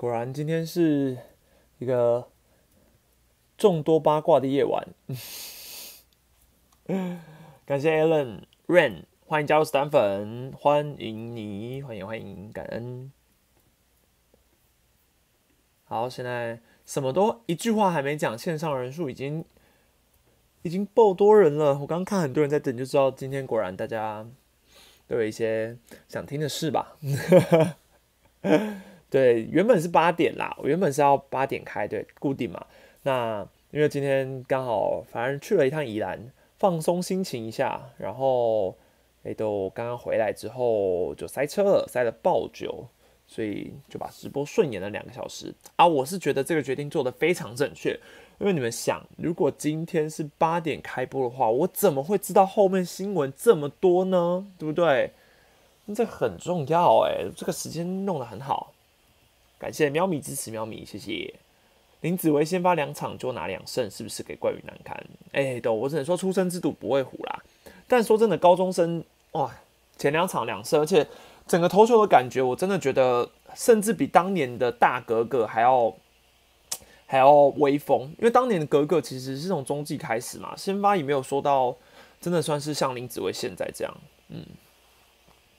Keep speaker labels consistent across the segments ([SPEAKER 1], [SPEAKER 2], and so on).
[SPEAKER 1] 果然今天是一个众多八卦的夜晚。感谢 Alan Rain，欢迎加入死党粉，欢迎你，欢迎欢迎，感恩。好，现在什么都一句话还没讲，线上人数已经已经爆多人了。我刚看很多人在等，就知道今天果然大家都有一些想听的事吧。对，原本是八点啦，我原本是要八点开，对，固定嘛。那因为今天刚好，反正去了一趟宜兰，放松心情一下，然后诶，都刚刚回来之后就塞车了，塞了爆久，所以就把直播顺延了两个小时啊。我是觉得这个决定做得非常正确，因为你们想，如果今天是八点开播的话，我怎么会知道后面新闻这么多呢？对不对？这很重要哎，这个时间弄得很好。感谢喵咪支持喵咪，谢谢林子维先发两场就拿两胜，是不是给怪鱼难堪？哎，都我只能说出生之犊不会虎啦。但说真的，高中生哇，前两场两胜，而且整个投球的感觉，我真的觉得甚至比当年的大格格还要还要威风。因为当年的格格其实是从中继开始嘛，先发也没有说到真的算是像林子维现在这样。嗯，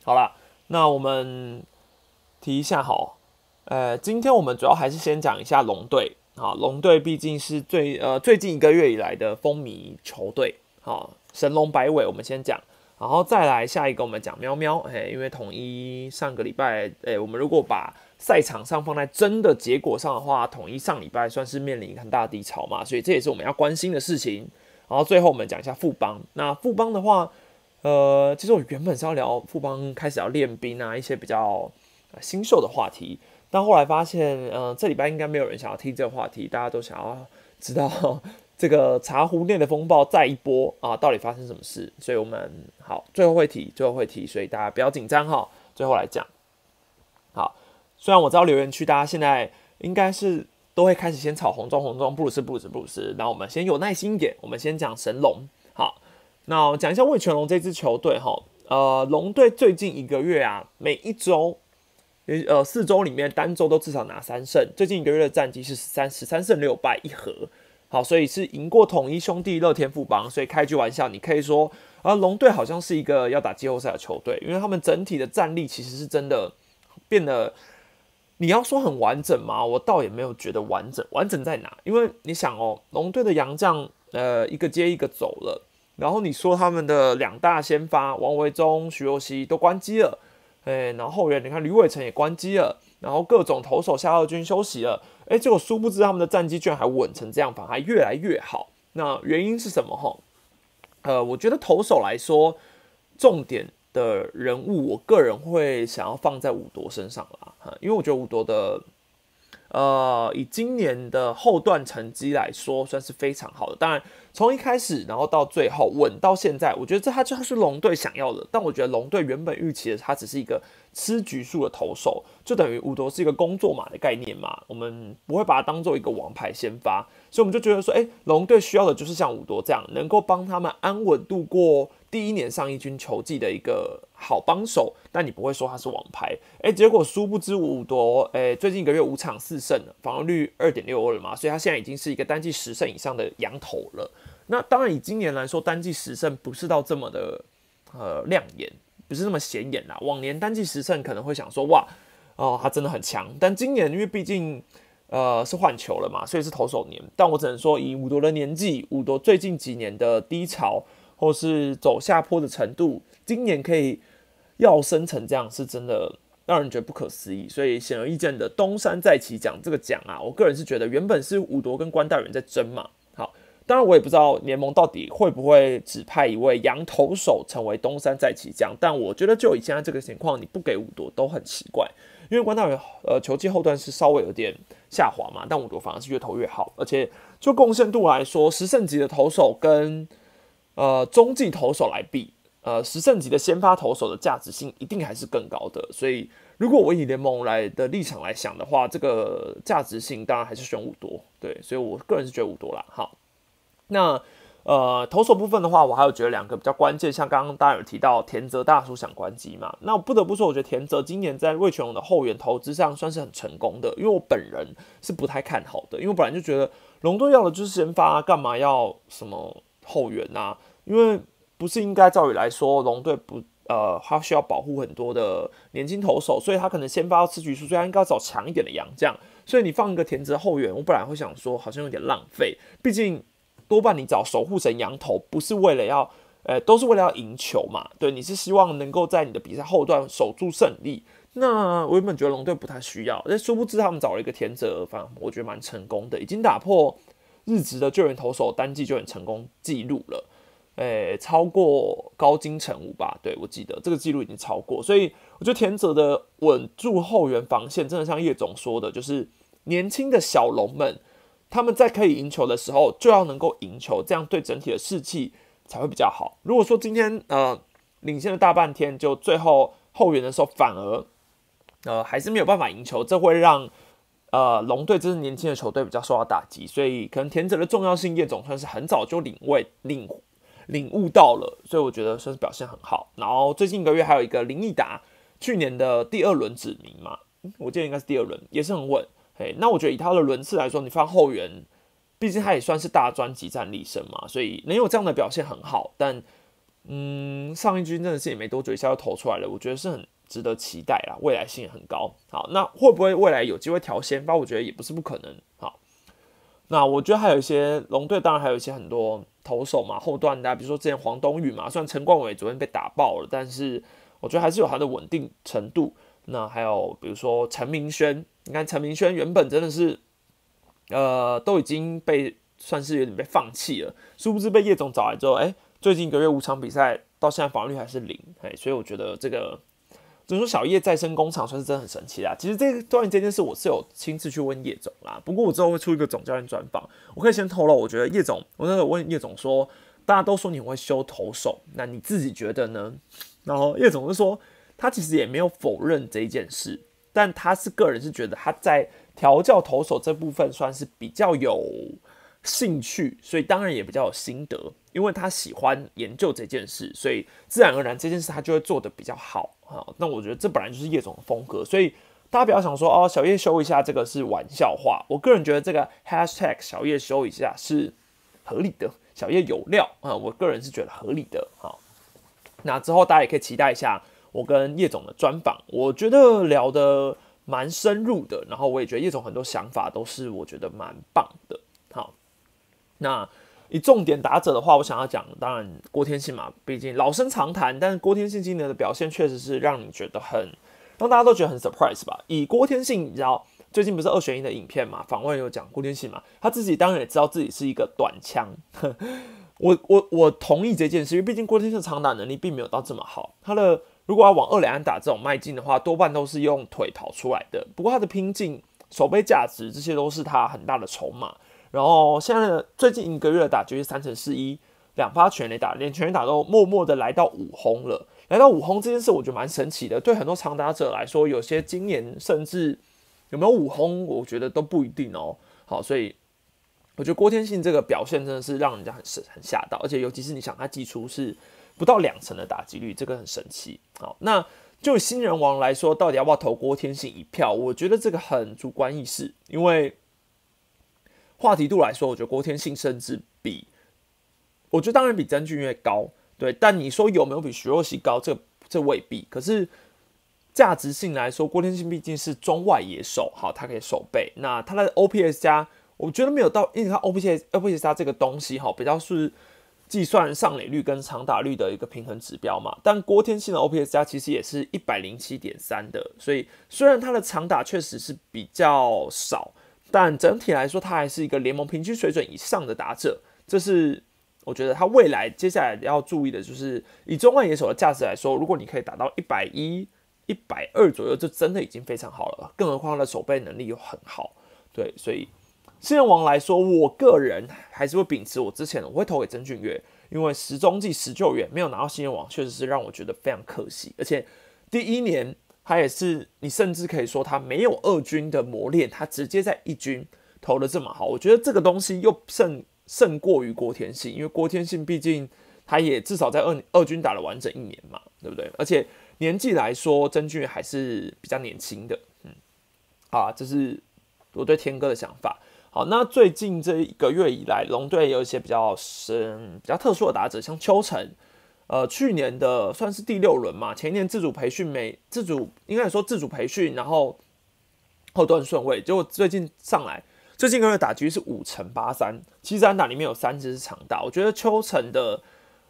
[SPEAKER 1] 好啦，那我们提一下好。呃，今天我们主要还是先讲一下龙队啊，龙队毕竟是最呃最近一个月以来的风靡球队，好神龙摆尾，我们先讲，然后再来下一个我们讲喵喵，哎，因为统一上个礼拜，哎，我们如果把赛场上放在真的结果上的话，统一上礼拜算是面临很大的低潮嘛，所以这也是我们要关心的事情。然后最后我们讲一下富邦，那富邦的话，呃，其实我原本是要聊富邦开始要练兵啊，一些比较新秀的话题。但后来发现，嗯，这礼拜应该没有人想要听这个话题，大家都想要知道这个茶壶内的风暴再一波啊，到底发生什么事？所以我们好，最后会提，最后会提，所以大家不要紧张哈。最后来讲，好，虽然我知道留言区大家现在应该是都会开始先炒红中红中布鲁斯布鲁斯布鲁斯，那我们先有耐心一点，我们先讲神龙。好，那讲一下魏全龙这支球队哈，呃，龙队最近一个月啊，每一周。呃，四周里面单周都至少拿三胜，最近一个月的战绩是三十三胜六败一和，好，所以是赢过统一兄弟、乐天富邦，所以开句玩笑，你可以说啊，龙队好像是一个要打季后赛的球队，因为他们整体的战力其实是真的变得，你要说很完整吗？我倒也没有觉得完整，完整在哪？因为你想哦，龙队的洋将呃一个接一个走了，然后你说他们的两大先发王维忠、徐若曦都关机了。哎，然后后援你看吕伟成也关机了，然后各种投手夏二军休息了，哎，结果殊不知他们的战绩居然还稳成这样，反而越来越好。那原因是什么？哈，呃，我觉得投手来说，重点的人物，我个人会想要放在五夺身上啦，哈，因为我觉得五夺的。呃，以今年的后段成绩来说，算是非常好的。当然，从一开始，然后到最后稳到现在，我觉得这他就是龙队想要的。但我觉得龙队原本预期的，他只是一个吃局数的投手，就等于五夺是一个工作码的概念嘛。我们不会把它当做一个王牌先发，所以我们就觉得说，哎，龙队需要的就是像五夺这样，能够帮他们安稳度过。第一年上一军球季的一个好帮手，但你不会说他是王牌，哎，结果殊不知五夺，哎，最近一个月五场四胜，防御率二点六二嘛，所以他现在已经是一个单季十胜以上的羊头了。那当然以今年来说，单季十胜不是到这么的呃亮眼，不是那么显眼啦。往年单季十胜可能会想说，哇，哦，他真的很强。但今年因为毕竟呃是换球了嘛，所以是投手年。但我只能说，以五夺的年纪，五夺最近几年的低潮。或是走下坡的程度，今年可以要升成这样，是真的让人觉得不可思议。所以显而易见的，东山再起奖这个奖啊，我个人是觉得原本是五夺跟关大人在争嘛。好，当然我也不知道联盟到底会不会指派一位羊投手成为东山再起奖，但我觉得就以现在这个情况，你不给五夺都很奇怪，因为关大人呃球技后段是稍微有点下滑嘛，但五夺反而是越投越好，而且就贡献度来说，十胜级的投手跟呃，中继投手来比，呃，十胜级的先发投手的价值性一定还是更高的。所以，如果我以联盟来的立场来想的话，这个价值性当然还是选五多。对，所以我个人是觉得五多啦。好，那呃，投手部分的话，我还有觉得两个比较关键，像刚刚大家有提到田泽大叔想关机嘛，那我不得不说，我觉得田泽今年在魏全龙的后援投资上算是很成功的，因为我本人是不太看好的，因为我本来就觉得龙队要的就是先发，干嘛要什么后援呐？因为不是应该照理来说，龙队不呃，他需要保护很多的年轻投手，所以他可能先发到吃局数，所以他应该要找强一点的洋将，所以你放一个田泽后援，我本来会想说好像有点浪费，毕竟。多半你找守护神羊头，不是为了要，呃，都是为了要赢球嘛。对，你是希望能够在你的比赛后段守住胜利。那我原本觉得龙队不太需要，但殊不知他们找了一个田泽，反正我觉得蛮成功的，已经打破日职的救援投手单季救援成功记录了。诶，超过高金城武吧？对我记得这个记录已经超过，所以我觉得田泽的稳住后援防线，真的像叶总说的，就是年轻的小龙们。他们在可以赢球的时候，就要能够赢球，这样对整体的士气才会比较好。如果说今天呃领先了大半天，就最后后援的时候反而呃还是没有办法赢球，这会让呃龙队这支年轻的球队比较受到打击。所以可能田泽的重要性，叶总算是很早就领会领领悟到了，所以我觉得算是表现很好。然后最近一个月还有一个林毅达，去年的第二轮指名嘛，我记得应该是第二轮，也是很稳。哎，那我觉得以他的轮次来说，你放后援，毕竟他也算是大专级战力生嘛，所以能有这样的表现很好。但，嗯，上一军真的是也没多久一下就投出来了，我觉得是很值得期待啦，未来性很高。好，那会不会未来有机会调先发？我觉得也不是不可能。好，那我觉得还有一些龙队，当然还有一些很多投手嘛，后段的，比如说之前黄东宇嘛，虽然陈冠伟昨天被打爆了，但是我觉得还是有他的稳定程度。那还有比如说陈明轩。你看陈明轩原本真的是，呃，都已经被算是有点被放弃了，殊不知被叶总找来之后，哎，最近一个月五场比赛到现在防御率还是零，哎，所以我觉得这个，就是说小叶再生工厂算是真的很神奇啦。其实这个关于这件事，我是有亲自去问叶总啦，不过我之后会出一个总教练专访，我可以先透露，我觉得叶总，我那时候问叶总说，大家都说你会修投手，那你自己觉得呢？然后叶总就说，他其实也没有否认这一件事。但他是个人是觉得他在调教投手这部分算是比较有兴趣，所以当然也比较有心得，因为他喜欢研究这件事，所以自然而然这件事他就会做得比较好啊。那我觉得这本来就是叶总的风格，所以大家不要想说哦，小叶修一下这个是玩笑话。我个人觉得这个 hashtag 小叶修一下是合理的，小叶有料啊，我个人是觉得合理的。好，那之后大家也可以期待一下。我跟叶总的专访，我觉得聊得蛮深入的，然后我也觉得叶总很多想法都是我觉得蛮棒的。好，那以重点打者的话，我想要讲，当然郭天信嘛，毕竟老生常谈，但是郭天信今年的表现确实是让你觉得很，让大家都觉得很 surprise 吧。以郭天信，你知道最近不是二选一的影片嘛，访问有讲郭天信嘛，他自己当然也知道自己是一个短枪。我我我同意这件事，因为毕竟郭天信长打能力并没有到这么好，他的。如果要往二两安打这种迈进的话，多半都是用腿跑出来的。不过他的拼劲、守备价值，这些都是他很大的筹码。然后现在最近一个月的打就是三成四一，两发全垒打，连全垒打都默默的来到五轰了。来到五轰这件事，我觉得蛮神奇的。对很多长打者来说，有些今年甚至有没有五轰，我觉得都不一定哦。好，所以我觉得郭天信这个表现真的是让人家很神很吓到，而且尤其是你想他寄出是。不到两成的打击率，这个很神奇。好，那就新人王来说，到底要不要投郭天信一票？我觉得这个很主观意识，因为话题度来说，我觉得郭天信甚至比，我觉得当然比曾俊岳高，对。但你说有没有比徐若曦高？这这未必。可是价值性来说，郭天信毕竟是中外野手，好，他可以守备。那他的 OPS 加，我觉得没有到，因为他 OPS OPS 加这个东西，哈，比较是。计算上垒率跟长打率的一个平衡指标嘛，但郭天信的 OPS 加其实也是一百零七点三的，所以虽然他的长打确实是比较少，但整体来说他还是一个联盟平均水准以上的打者。这是我觉得他未来接下来要注意的，就是以中外野手的价值来说，如果你可以达到一百一、一百二左右，就真的已经非常好了。更何况他的守备能力又很好，对，所以。新人王来说，我个人还是会秉持我之前的，我会投给曾俊岳，因为十中计十救援没有拿到新人王，确实是让我觉得非常可惜。而且第一年他也是，你甚至可以说他没有二军的磨练，他直接在一军投的这么好，我觉得这个东西又胜胜过于郭天信，因为郭天信毕竟他也至少在二二军打了完整一年嘛，对不对？而且年纪来说，曾俊还是比较年轻的，嗯，啊，这是我对天哥的想法。好，那最近这一个月以来，龙队有一些比较深、比较特殊的打者，像邱成，呃，去年的算是第六轮嘛，前一年自主培训没自主，应该说自主培训，然后后段顺位，结果最近上来，最近个月打局是五乘八三，七三打里面有三支是长打，我觉得邱成的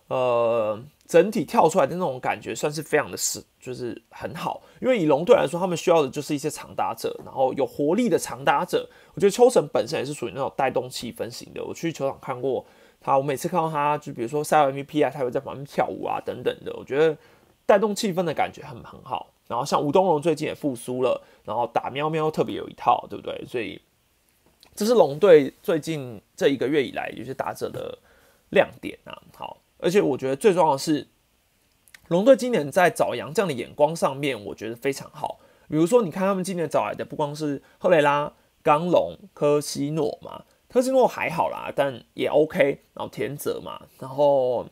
[SPEAKER 1] 呃整体跳出来的那种感觉算是非常的实，就是很好，因为以龙队来说，他们需要的就是一些长打者，然后有活力的长打者。我觉得秋成本身也是属于那种带动气氛型的。我去球场看过他，我每次看到他，就比如说赛 MVP 啊，他会在旁边跳舞啊等等的。我觉得带动气氛的感觉很很好。然后像吴东荣最近也复苏了，然后打喵喵特别有一套，对不对？所以这是龙队最近这一个月以来有些打者的亮点啊。好，而且我觉得最重要的是，龙队今年在找杨将的眼光上面，我觉得非常好。比如说，你看他们今年找来的不光是赫雷拉。刚龙、科西诺嘛，科西诺还好啦，但也 OK。然后田泽嘛，然后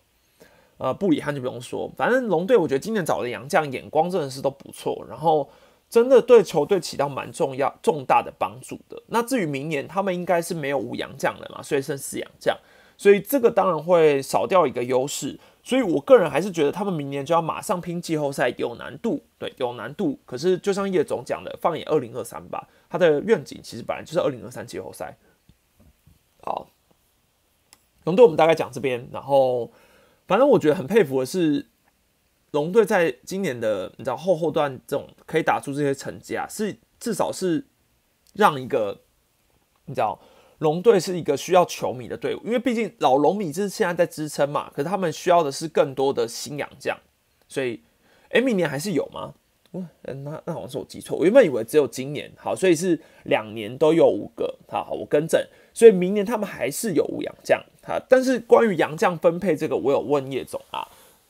[SPEAKER 1] 呃布里汉就不用说，反正龙队我觉得今年找的洋将眼光真的是都不错，然后真的对球队起到蛮重要、重大的帮助的。那至于明年他们应该是没有五洋将了嘛，所以剩四洋将，所以这个当然会少掉一个优势。所以我个人还是觉得他们明年就要马上拼季后赛有难度，对，有难度。可是就像叶总讲的，放眼二零二三吧。他的愿景其实本来就是二零二三季后赛。好，龙队我们大概讲这边，然后反正我觉得很佩服的是，龙队在今年的你知道后后段这种可以打出这些成绩啊，是至少是让一个你知道龙队是一个需要球迷的队伍，因为毕竟老龙迷是现在在支撑嘛，可是他们需要的是更多的新洋将，所以哎，明年还是有吗？嗯，那那好像是我记错，我原本以为只有今年，好，所以是两年都有五个，好好，我更正，所以明年他们还是有五洋将，哈，但是关于洋将分配这个，我有问叶总啊，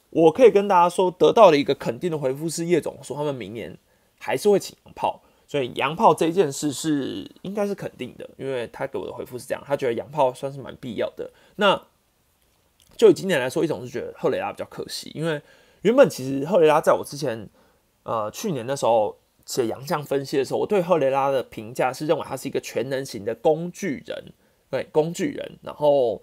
[SPEAKER 1] 我可以跟大家说，得到了一个肯定的回复是叶总说他们明年还是会请洋炮，所以洋炮这件事是应该是肯定的，因为他给我的回复是这样，他觉得洋炮算是蛮必要的。那就以今年来说，一种是觉得赫雷拉比较可惜，因为原本其实赫雷拉在我之前。呃，去年的时候写洋相分析的时候，我对赫雷拉的评价是认为他是一个全能型的工具人，对，工具人。然后，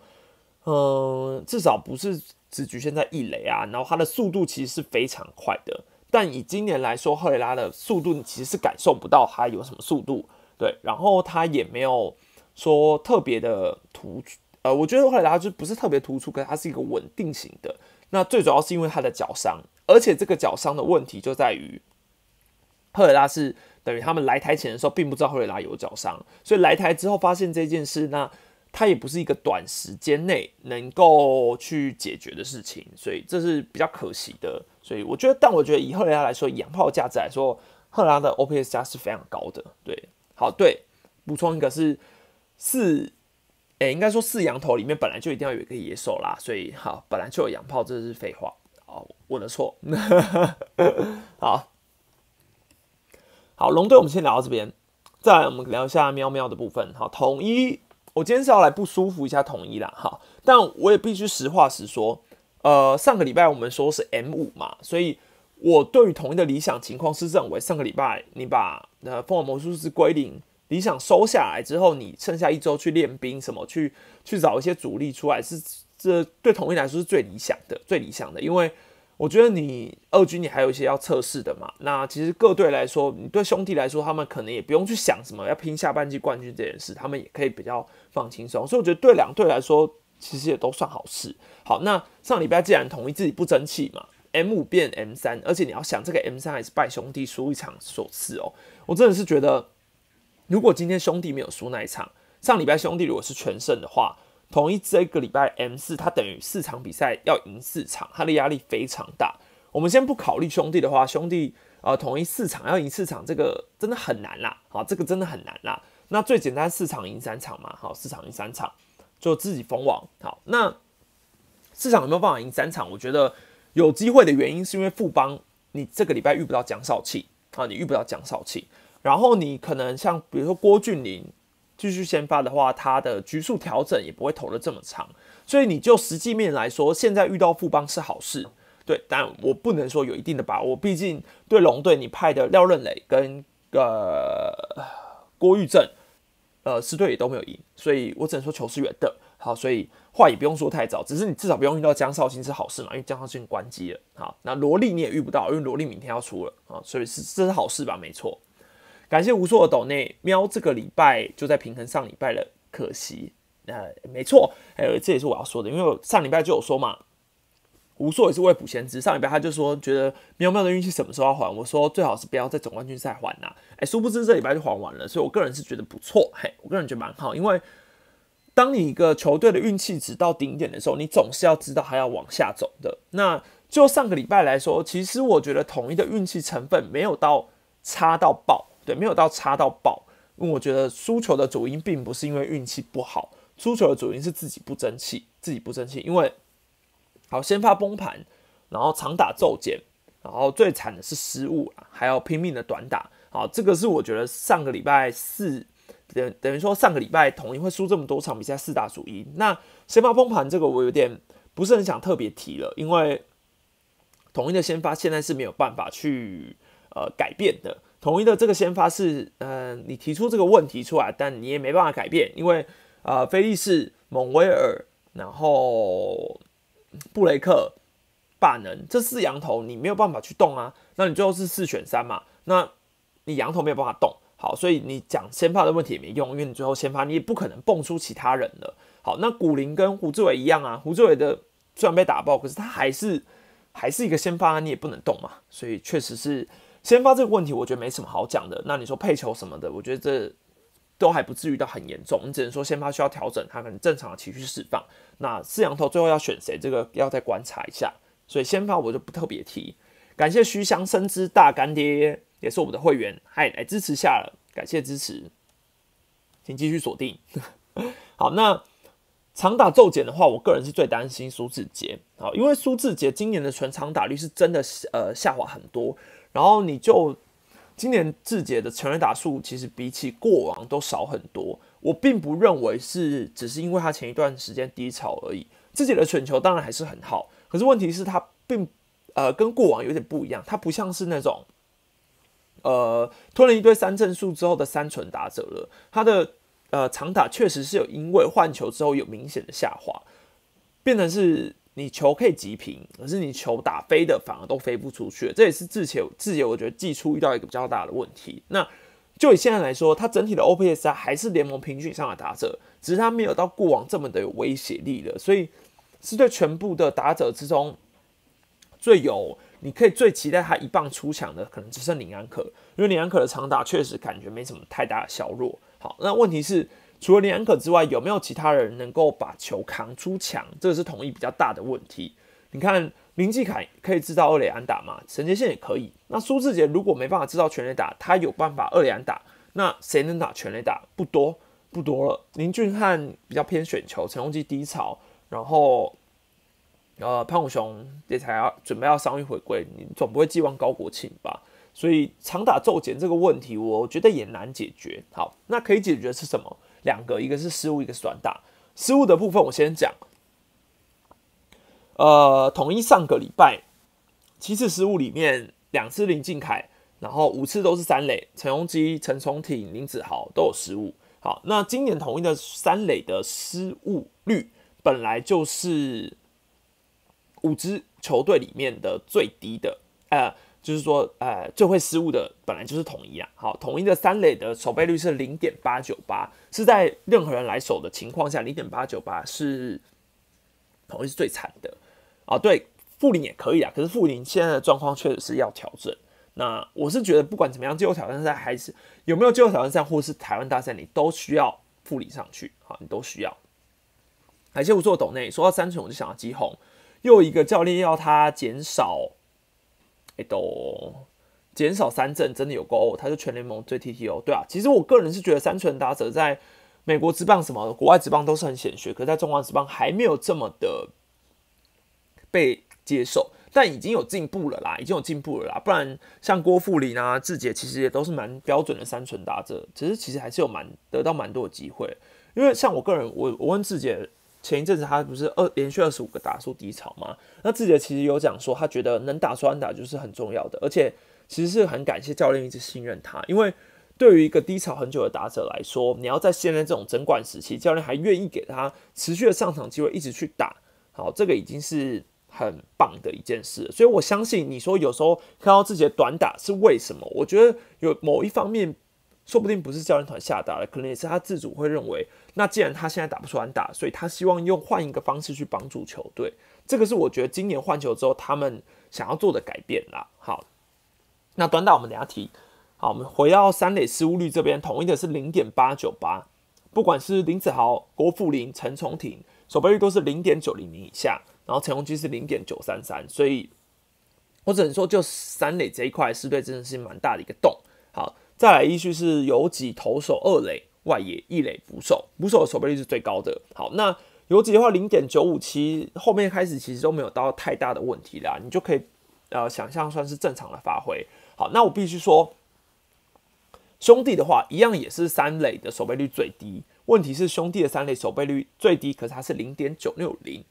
[SPEAKER 1] 嗯，至少不是只局限在一垒啊。然后他的速度其实是非常快的，但以今年来说，赫雷拉的速度你其实是感受不到他有什么速度，对。然后他也没有说特别的突出，呃，我觉得赫雷拉就不是特别突出，可是他是一个稳定型的。那最主要是因为他的脚伤。而且这个脚伤的问题就在于，赫雷拉是等于他们来台前的时候并不知道赫雷拉有脚伤，所以来台之后发现这件事，那他也不是一个短时间内能够去解决的事情，所以这是比较可惜的。所以我觉得，但我觉得以赫雷拉来说，养炮价值来说，赫雷拉的 OPS 加是非常高的。对，好，对，补充一个是四，诶，应该说四羊头里面本来就一定要有一个野手啦，所以好，本来就有养炮，这是废话。好我的错，好好龙队，我们先聊到这边，再来我们聊一下喵喵的部分。好，统一，我今天是要来不舒服一下统一啦，哈，但我也必须实话实说，呃，上个礼拜我们说是 M 五嘛，所以我对于统一的理想情况是认为，上个礼拜你把呃凤凰魔术师归零，理想收下来之后，你剩下一周去练兵，什么去去找一些主力出来，是这对统一来说是最理想的，最理想的，因为。我觉得你二军你还有一些要测试的嘛。那其实各队来说，你对兄弟来说，他们可能也不用去想什么要拼下半季冠军这件事，他们也可以比较放轻松。所以我觉得对两队来说，其实也都算好事。好，那上礼拜既然统一自己不争气嘛，M 五变 M 三，而且你要想这个 M 三还是拜兄弟输一场所赐哦。我真的是觉得，如果今天兄弟没有输那一场，上礼拜兄弟如果是全胜的话。统一这个礼拜 M 四，他等于四场比赛要赢四场，他的压力非常大。我们先不考虑兄弟的话，兄弟呃统一四场要赢四场，这个真的很难啦。好，这个真的很难啦。那最简单四场赢三场嘛，好，四场赢三场就自己封王。好，那四场有没有办法赢三场？我觉得有机会的原因是因为富邦你这个礼拜遇不到江少庆啊，你遇不到江少庆，然后你可能像比如说郭俊霖。继续先发的话，他的局数调整也不会投的这么长。所以你就实际面来说，现在遇到富邦是好事，对，但我不能说有一定的把握，毕竟对龙队你派的廖任磊跟呃郭玉正，呃四队也都没有赢，所以我只能说球是圆的。好，所以话也不用说太早，只是你至少不用遇到江绍兴是好事嘛，因为江绍兴关机了。好，那罗莉你也遇不到，因为罗莉明天要出了啊，所以是这是好事吧？没错。感谢无数的抖内喵，这个礼拜就在平衡上礼拜了，可惜，呃，没错，还有这也是我要说的，因为我上礼拜就有说嘛，无数也是未卜先知，上礼拜他就说觉得喵喵的运气什么时候要还，我说最好是不要在总冠军赛还呐，哎，殊不知这礼拜就还完了，所以我个人是觉得不错，嘿，我个人觉得蛮好，因为当你一个球队的运气值到顶点的时候，你总是要知道还要往下走的。那就上个礼拜来说，其实我觉得统一的运气成分没有到差到爆。对，没有到差到爆，因为我觉得输球的主因并不是因为运气不好，输球的主因是自己不争气，自己不争气。因为好先发崩盘，然后长打骤减，然后最惨的是失误还要拼命的短打。好，这个是我觉得上个礼拜四等等于说上个礼拜统一会输这么多场比赛四大主因。那先发崩盘这个我有点不是很想特别提了，因为统一的先发现在是没有办法去呃改变的。统一的这个先发是，嗯，你提出这个问题出来，但你也没办法改变，因为，呃，菲利士、蒙威尔，然后布雷克、霸能这四羊头，你没有办法去动啊。那你最后是四选三嘛？那你羊头没有办法动，好，所以你讲先发的问题也没用，因为你最后先发你也不可能蹦出其他人了。好，那古林跟胡志伟一样啊，胡志伟的虽然被打爆，可是他还是还是一个先发，你也不能动嘛，所以确实是。先发这个问题，我觉得没什么好讲的。那你说配球什么的，我觉得这都还不至于到很严重。你只能说先发需要调整，他可能正常的情绪释放。那四羊头最后要选谁，这个要再观察一下。所以先发我就不特别提。感谢徐翔深知大干爹，也是我们的会员，嗨，来支持下了，感谢支持，请继续锁定。好，那长打骤减的话，我个人是最担心苏志杰。好，因为苏志杰今年的纯长打率是真的呃下滑很多。然后你就今年志杰的成人打数其实比起过往都少很多，我并不认为是只是因为他前一段时间低潮而已。志杰的选球当然还是很好，可是问题是他并呃跟过往有点不一样，他不像是那种呃吞了一堆三振数之后的三纯打者了，他的呃长打确实是有因为换球之后有明显的下滑，变成是。你球可以急平，可是你球打飞的反而都飞不出去，这也是志杰志杰我觉得季初遇到一个比较大的问题。那就以现在来说，他整体的 OPS 还是联盟平均上的打者，只是他没有到过往这么的有威胁力了。所以是对全部的打者之中最有你可以最期待他一棒出墙的，可能只剩林安可，因为林安可的长打确实感觉没什么太大的削弱。好，那问题是。除了林安可之外，有没有其他人能够把球扛出墙？这个是统一比较大的问题。你看林继凯可以制造二垒安打吗？陈杰宪也可以。那苏志杰如果没办法制造全垒打，他有办法二垒安打，那谁能打全垒打？不多，不多了。林俊汉比较偏选球，陈宏基低潮，然后呃潘武雄也才要准备要伤愈回归，你总不会寄望高国庆吧？所以长打骤减这个问题，我觉得也难解决。好，那可以解决是什么？两个，一个是失误，一个是短打。失误的部分我先讲。呃，统一上个礼拜七次失误里面，两次林敬凯，然后五次都是三垒，陈荣基、陈崇挺、林子豪都有失误。好，那今年统一的三垒的失误率本来就是五支球队里面的最低的，呃。就是说，呃，最会失误的本来就是统一啊。好，统一的三垒的守备率是零点八九八，是在任何人来守的情况下，零点八九八是统一是最惨的啊。对，富林也可以啊，可是富林现在的状况确实是要调整。那我是觉得，不管怎么样，季后挑战赛还是有没有季后挑战赛，或是台湾大赛，你都需要富林上去，好，你都需要。感谢我做斗内说到三重，我就想到基宏，又一个教练要他减少。哎，都减少三振真的有够，他是全联盟最 TTO，对啊。其实我个人是觉得三纯打者在美国职棒什么国外职棒都是很显学，可在中华职棒还没有这么的被接受。但已经有进步了啦，已经有进步了啦。不然像郭富林啊、志杰，其实也都是蛮标准的三纯打者，只是其实还是有蛮得到蛮多的机会。因为像我个人，我我问志杰，前一阵子他不是二连续二十五个打出低潮吗？那志杰其实有讲说，他觉得能打出安打就是很重要的，而且其实是很感谢教练一直信任他，因为对于一个低潮很久的打者来说，你要在现在这种整管时期，教练还愿意给他持续的上场机会，一直去打，好，这个已经是。很棒的一件事，所以我相信你说有时候看到自己的短打是为什么？我觉得有某一方面，说不定不是教练团下达的，可能也是他自主会认为，那既然他现在打不出来打，所以他希望用换一个方式去帮助球队。这个是我觉得今年换球之后他们想要做的改变啦。好，那短打我们等下提。好，我们回到三垒失误率这边，统一的是零点八九八，不管是林子豪、郭富林、陈崇廷，守备率都是零点九零零以下。然后陈宏基是零点九三三，所以我只能说，就三垒这一块，是对真的是蛮大的一个洞。好，再来依序是游击投手二垒外野一垒捕手，捕手的守备率是最高的。好，那游击的话零点九五七，后面开始其实都没有到太大的问题啦，你就可以呃想象算是正常的发挥。好，那我必须说，兄弟的话一样也是三垒的守备率最低，问题是兄弟的三垒守备率最低，可是它是零点九六零。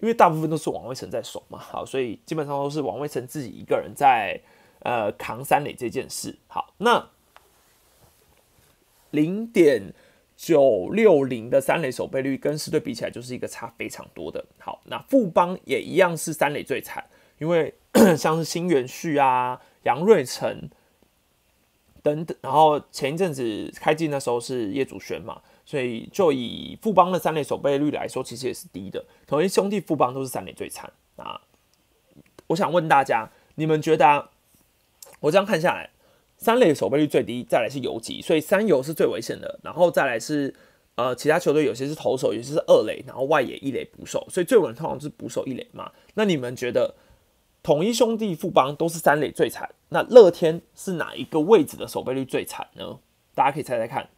[SPEAKER 1] 因为大部分都是王威成在守嘛，好，所以基本上都是王威成自己一个人在呃扛三垒这件事。好，那零点九六零的三垒守备率跟四队比起来，就是一个差非常多的。好，那富邦也一样是三垒最惨，因为 像是新元旭啊、杨瑞成等等，然后前一阵子开季那时候是业主选嘛。所以，就以富邦的三垒守备率来说，其实也是低的。同一兄弟富邦都是三垒最惨啊！我想问大家，你们觉得？我这样看下来，三垒守备率最低，再来是游击，所以三游是最危险的。然后再来是呃，其他球队有些是投手，有些是二垒，然后外野一垒捕手，所以最稳通常是捕手一垒嘛。那你们觉得，统一兄弟富邦都是三垒最惨，那乐天是哪一个位置的守备率最惨呢？大家可以猜猜看。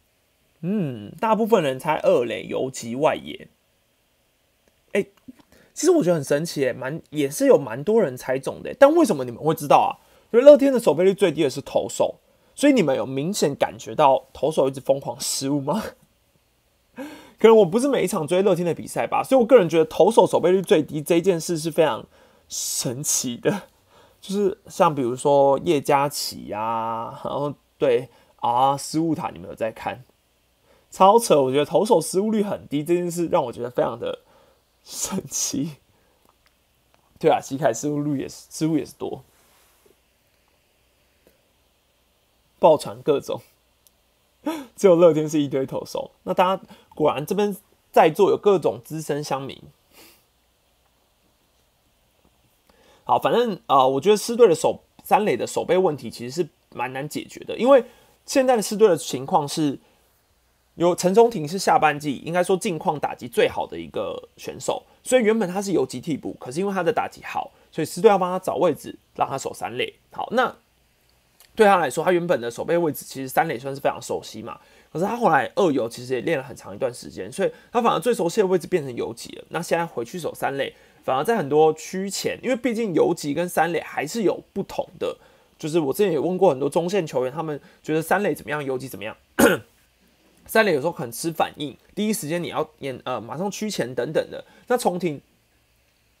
[SPEAKER 1] 嗯，大部分人猜二垒游击外野。哎，其实我觉得很神奇，蛮也是有蛮多人猜中的。但为什么你们会知道啊？因为乐天的守备率最低的是投手，所以你们有明显感觉到投手一直疯狂失误吗？可能我不是每一场追乐天的比赛吧，所以我个人觉得投手守备率最低这件事是非常神奇的。就是像比如说叶嘉琪呀，然后对啊，失误塔你们有在看？超扯！我觉得投手失误率很低这件事让我觉得非常的神奇。对啊，西凯失误率也是失误也是多，爆传各种，只有乐天是一堆投手。那大家果然这边在座有各种资深乡民。好，反正啊，我觉得师队的守三垒的守备问题其实是蛮难解决的，因为现在的师队的情况是。有陈中庭是下半季应该说近况打击最好的一个选手，所以原本他是游击替补，可是因为他的打击好，所以师队要帮他找位置，让他守三垒。好，那对他来说，他原本的守备位置其实三垒算是非常熟悉嘛。可是他后来二游其实也练了很长一段时间，所以他反而最熟悉的位置变成游击了。那现在回去守三垒，反而在很多区前，因为毕竟游击跟三垒还是有不同的。就是我之前也问过很多中线球员，他们觉得三垒怎么样，游击怎么样。三垒有时候很吃反应，第一时间你要演呃马上区前等等的。那重庭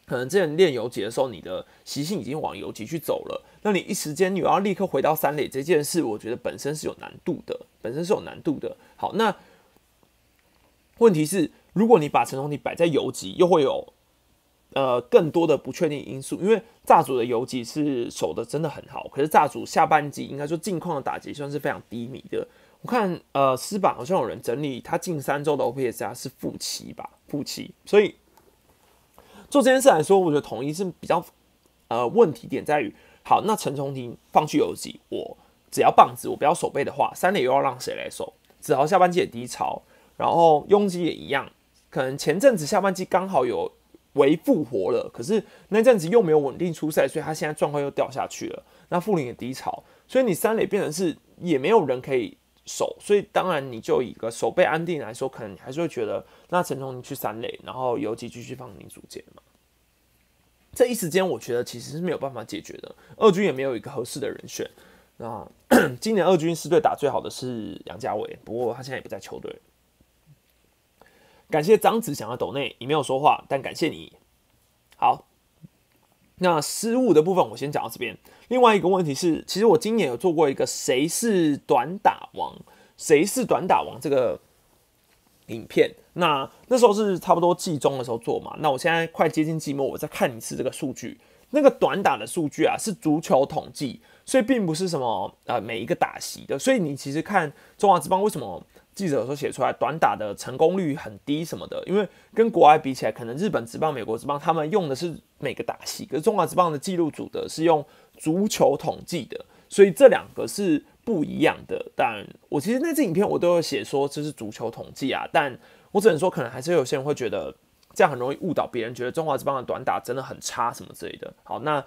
[SPEAKER 1] 可能之前练游击的时候，你的习性已经往游击去走了，那你一时间你要立刻回到三垒这件事，我觉得本身是有难度的，本身是有难度的。好，那问题是，如果你把陈重庭摆在游击，又会有呃更多的不确定因素，因为炸主的游击是守的真的很好，可是炸主下半季应该说近况的打击算是非常低迷的。我看呃，私板好像有人整理，他近三周的 OPS 啊是负七吧，负七。所以做这件事来说，我觉得统一是比较呃问题点在于，好，那陈崇廷放弃游击，我只要棒子，我不要守备的话，三垒又要让谁来守？子豪下半季也低潮，然后拥挤也一样，可能前阵子下半季刚好有为复活了，可是那阵子又没有稳定出赛，所以他现在状况又掉下去了。那富林也低潮，所以你三垒变成是也没有人可以。守，所以当然你就以一个守备安定来说，可能你还是会觉得，那陈崇你去三垒，然后游击继续放你主杰嘛。这一时间我觉得其实是没有办法解决的。二军也没有一个合适的人选。那 今年二军四队打最好的是杨家伟，不过他现在也不在球队。感谢张子祥的抖内，你没有说话，但感谢你。好，那失误的部分我先讲到这边。另外一个问题是，其实我今年有做过一个谁是短打王，谁是短打王这个影片。那那时候是差不多季中的时候做嘛。那我现在快接近季末，我再看一次这个数据。那个短打的数据啊，是足球统计。所以并不是什么呃每一个打席的，所以你其实看中华职棒为什么记者说写出来短打的成功率很低什么的，因为跟国外比起来，可能日本职棒、美国职棒他们用的是每个打戏，可是中华职棒的记录组的是用足球统计的，所以这两个是不一样的。但我其实那支影片我都有写说这是足球统计啊，但我只能说可能还是有些人会觉得这样很容易误导别人，觉得中华职棒的短打真的很差什么之类的。好，那。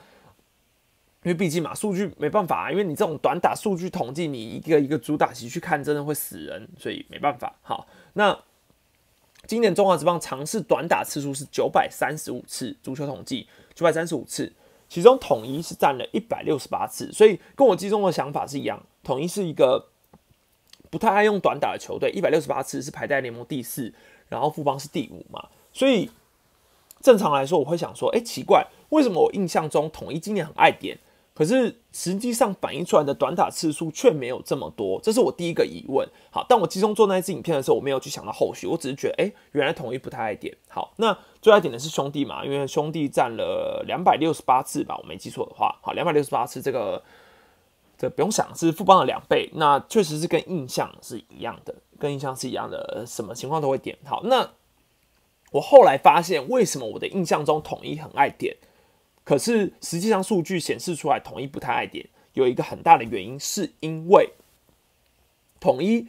[SPEAKER 1] 因为毕竟嘛，数据没办法啊，因为你这种短打数据统计，你一个一个主打席去看，真的会死人，所以没办法。好，那今年中华职棒尝试短打次数是九百三十五次，足球统计九百三十五次，其中统一是占了一百六十八次，所以跟我记中的想法是一样，统一是一个不太爱用短打的球队，一百六十八次是排在联盟第四，然后富邦是第五嘛，所以正常来说，我会想说，哎，奇怪，为什么我印象中统一今年很爱点？可是实际上反映出来的短打次数却没有这么多，这是我第一个疑问。好，但我集中做那一支影片的时候，我没有去想到后续，我只是觉得，哎，原来统一不太爱点。好，那最爱点的是兄弟嘛，因为兄弟占了两百六十八次吧，我没记错的话。好，两百六十八次，这个这不用想，是富邦的两倍。那确实是跟印象是一样的，跟印象是一样的，什么情况都会点。好，那我后来发现，为什么我的印象中统一很爱点？可是实际上数据显示出来，统一不太爱点，有一个很大的原因，是因为统一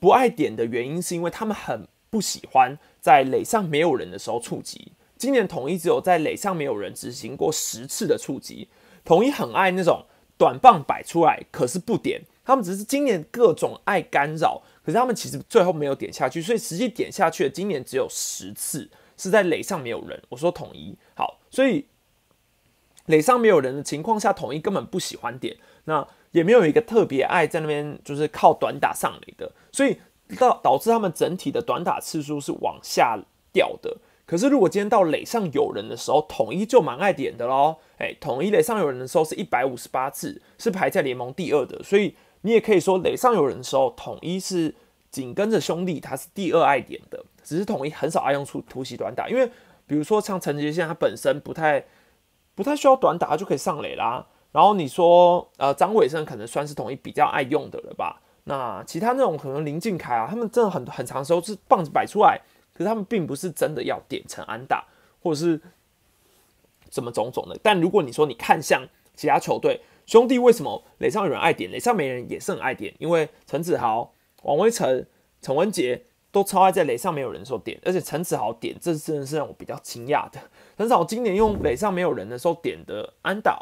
[SPEAKER 1] 不爱点的原因，是因为他们很不喜欢在垒上没有人的时候触及。今年统一只有在垒上没有人执行过十次的触及。统一很爱那种短棒摆出来，可是不点，他们只是今年各种爱干扰，可是他们其实最后没有点下去，所以实际点下去的今年只有十次是在垒上没有人。我说统一好，所以。垒上没有人的情况下，统一根本不喜欢点，那也没有一个特别爱在那边就是靠短打上垒的，所以导导致他们整体的短打次数是往下掉的。可是如果今天到垒上有人的时候，统一就蛮爱点的喽。哎，统一垒上有人的时候是一百五十八次，是排在联盟第二的。所以你也可以说垒上有人的时候，统一是紧跟着兄弟，他是第二爱点的。只是统一很少爱用出突袭短打，因为比如说像陈杰宪，他本身不太。不太需要短打就可以上垒啦。然后你说，呃，张伟生可能算是统一比较爱用的了吧？那其他那种可能林敬凯啊，他们真的很很长时候是棒子摆出来，可是他们并不是真的要点成安打，或者是怎么种种的。但如果你说你看向其他球队，兄弟为什么垒上有人爱点，垒上没人也是很爱点？因为陈子豪、王威成、陈文杰。都超爱在垒上没有人的时候点，而且陈子豪点，这真的是让我比较惊讶的。陈子豪今年用垒上没有人的时候点的安打，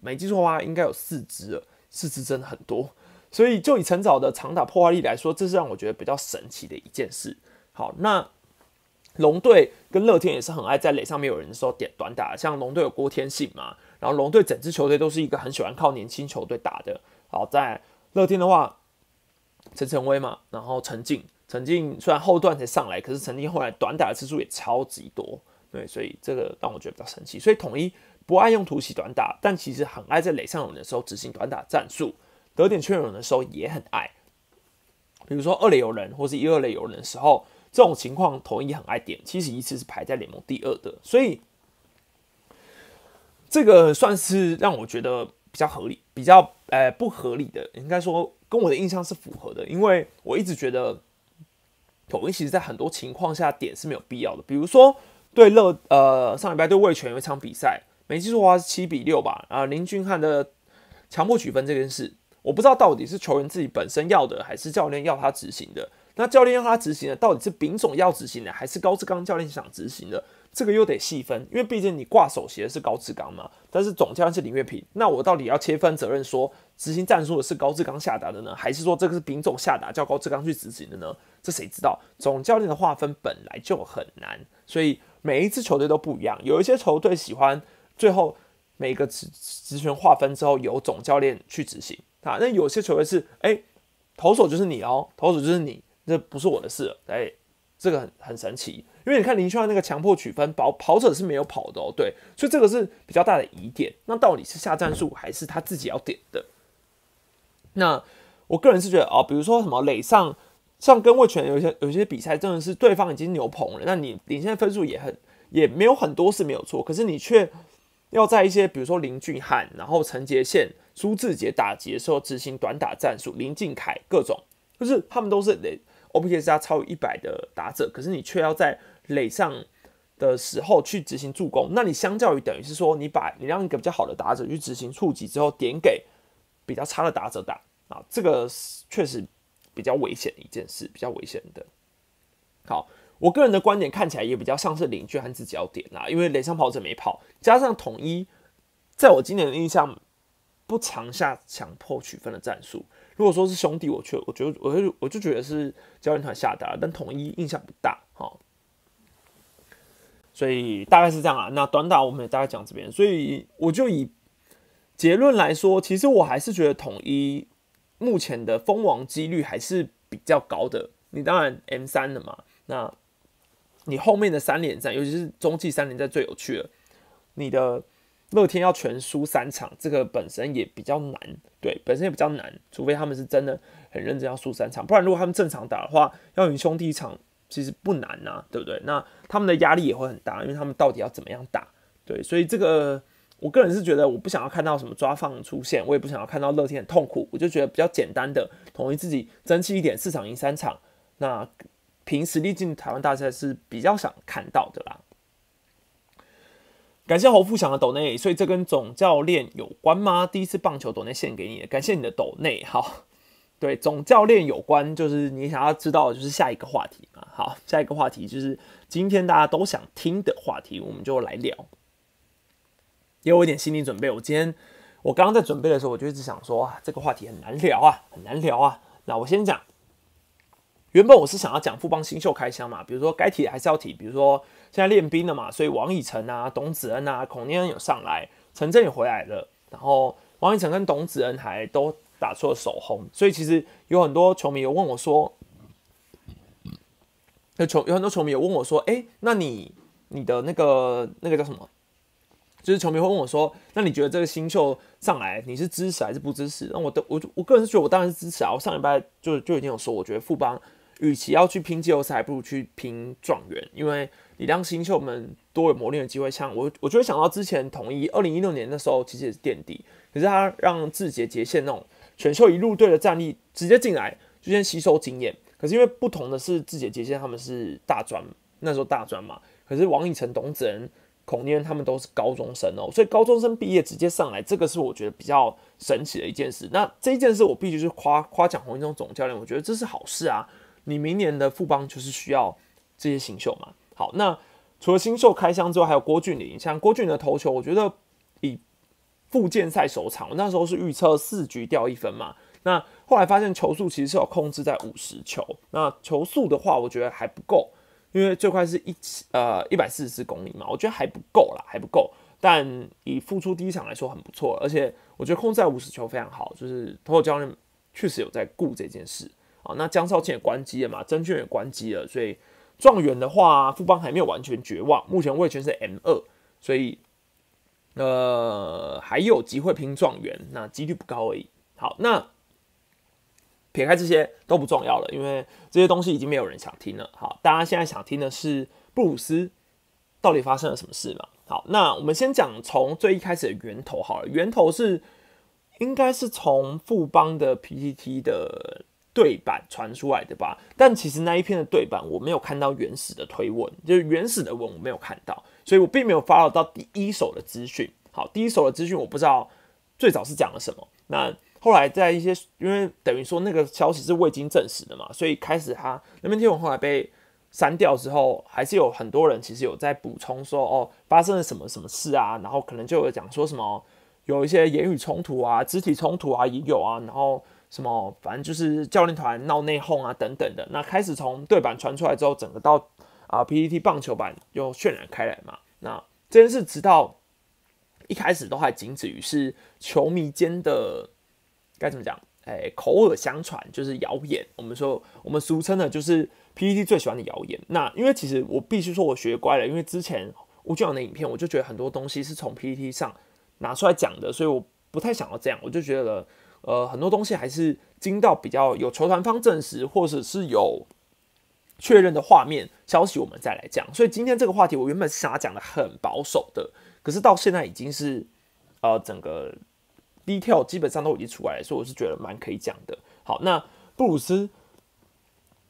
[SPEAKER 1] 没记错的话应该有四支了，四支真的很多。所以就以陈子豪的长打破坏力来说，这是让我觉得比较神奇的一件事。好，那龙队跟乐天也是很爱在垒上没有人的时候点短打，像龙队有郭天信嘛，然后龙队整支球队都是一个很喜欢靠年轻球队打的。好，在乐天的话，陈晨威嘛，然后陈静。陈静虽然后段才上来，可是陈静后来短打的次数也超级多，对，所以这个让我觉得比较神奇。所以统一不爱用突袭短打，但其实很爱在垒上有人的时候执行短打战术，得点确有人的时候也很爱。比如说二垒有人或是一二垒有人的时候，这种情况统一很爱点，七十一次是排在联盟第二的，所以这个算是让我觉得比较合理，比较呃不合理的，应该说跟我的印象是符合的，因为我一直觉得。统一其实，在很多情况下点是没有必要的。比如说，对乐呃上礼拜对魏权有一场比赛，没记错的话是七比六吧。啊，林俊汉的强迫取分这件事，我不知道到底是球员自己本身要的，还是教练要他执行的。那教练要他执行的，到底是丙总要执行的，还是高志刚教练想执行的？这个又得细分，因为毕竟你挂首席的是高志刚嘛，但是总教练是林月平，那我到底要切分责任，说执行战术的是高志刚下达的呢，还是说这个是丙总下达叫高志刚去执行的呢？这谁知道？总教练的划分本来就很难，所以每一支球队都不一样。有一些球队喜欢最后每个职职权划分之后，由总教练去执行啊。那有些球队是，哎，投手就是你哦，投手就是你，这不是我的事，哎，这个很很神奇。因为你看林轩那个强迫取分，跑跑者是没有跑的哦，对，所以这个是比较大的疑点。那到底是下战术还是他自己要点的？那我个人是觉得哦，比如说什么垒上像跟卫权有些有些比赛真的是对方已经牛棚了，那你领先分数也很也没有很多是没有错，可是你却要在一些比如说林俊汉、然后陈杰宪、苏志杰打击的时候执行短打战术，林敬凯各种，就是他们都是垒 OPS 加超一百的打者，可是你却要在垒上的时候去执行助攻，那你相较于等于是说，你把你让一个比较好的打者去执行触及之后，点给比较差的打者打啊，这个确实比较危险的一件事，比较危险的。好，我个人的观点看起来也比较像是邻居和自己要点啦，因为垒上跑者没跑，加上统一，在我今年的印象不常下强迫取分的战术。如果说是兄弟，我却我觉得我就我就觉得是教练团下达，但统一印象不大哈。所以大概是这样啊。那短打我们也大概讲这边，所以我就以结论来说，其实我还是觉得统一目前的封王几率还是比较高的。你当然 M 三了嘛，那你后面的三连战，尤其是中继三连战最有趣了。你的乐天要全输三场，这个本身也比较难，对，本身也比较难，除非他们是真的很认真要输三场，不然如果他们正常打的话，要赢兄弟一场。其实不难呐，对不对？那他们的压力也会很大，因为他们到底要怎么样打？对，所以这个我个人是觉得，我不想要看到什么抓放出现，我也不想要看到乐天很痛苦，我就觉得比较简单的，统一自己争气一点，四场赢三场，那凭实力进台湾大赛是比较想看到的啦。感谢侯富祥的斗内，所以这跟总教练有关吗？第一次棒球斗内献给你，感谢你的斗内，好。对总教练有关，就是你想要知道，就是下一个话题嘛。好，下一个话题就是今天大家都想听的话题，我们就来聊。给我一点心理准备，我今天我刚刚在准备的时候，我就一直想说啊，这个话题很难聊啊，很难聊啊。那我先讲，原本我是想要讲富邦新秀开箱嘛，比如说该提还是要提，比如说现在练兵了嘛，所以王以诚啊、董子恩啊、孔念恩有上来，陈真也回来了，然后王以诚跟董子恩还都。打出了首轰，所以其实有很多球迷有问我说：“有球有很多球迷有问我说，哎，那你你的那个那个叫什么？就是球迷会问我说，那你觉得这个新秀上来，你是支持还是不支持？那我的我我个人是觉得我当然是支持啊。我上礼拜就就已经有说，我觉得富邦与其要去拼季后赛，还不如去拼状元，因为你让新秀们多有磨练的机会。像我，我就会想到之前统一二零一六年的时候，其实也是垫底，可是他让志杰杰线那种。选秀一入队的战力直接进来就先吸收经验，可是因为不同的是，志杰杰线他们是大专，那时候大专嘛，可是王以诚、董子仁、孔念他们都是高中生哦，所以高中生毕业直接上来，这个是我觉得比较神奇的一件事。那这一件事我必须是夸夸奖洪一中总教练，我觉得这是好事啊！你明年的副帮就是需要这些新秀嘛。好，那除了新秀开箱之外，还有郭俊麟，像郭俊的投球，我觉得。复健赛首场，我那时候是预测四局掉一分嘛。那后来发现球速其实是有控制在五十球。那球速的话，我觉得还不够，因为最快是一呃一百四十四公里嘛，我觉得还不够啦，还不够。但以复出第一场来说很不错，而且我觉得控制在五十球非常好，就是投手教练确实有在顾这件事啊。那江少庆也关机了嘛，曾俊也关机了，所以状元的话，富邦还没有完全绝望，目前位全是 M 二，所以。呃，还有机会拼状元，那几率不高而已。好，那撇开这些都不重要了，因为这些东西已经没有人想听了。好，大家现在想听的是布鲁斯到底发生了什么事嘛？好，那我们先讲从最一开始的源头好了。源头是应该是从富邦的 PPT 的对版传出来的吧？但其实那一篇的对版我没有看到原始的推文，就是原始的文我没有看到。所以我并没有发到第一手的资讯。好，第一手的资讯我不知道最早是讲了什么。那后来在一些，因为等于说那个消息是未经证实的嘛，所以开始他那篇贴文后来被删掉之后，还是有很多人其实有在补充说，哦，发生了什么什么事啊？然后可能就有讲说什么有一些言语冲突啊、肢体冲突啊也有啊，然后什么反正就是教练团闹内讧啊等等的。那开始从对版传出来之后，整个到。啊，PPT 棒球版又渲染开来嘛？那这件事直到一开始都还仅止于是球迷间的该怎么讲？哎，口耳相传就是谣言。我们说我们俗称的就是 PPT 最喜欢的谣言。那因为其实我必须说我学乖了，因为之前吴俊阳的影片，我就觉得很多东西是从 PPT 上拿出来讲的，所以我不太想要这样。我就觉得呃很多东西还是经到比较有球团方证实，或者是有确认的画面消息，我们再来讲。所以今天这个话题，我原本是想要讲的很保守的。可是到现在已经是，呃，整个 detail 基本上都已经出来了，所以我是觉得蛮可以讲的。好，那布鲁斯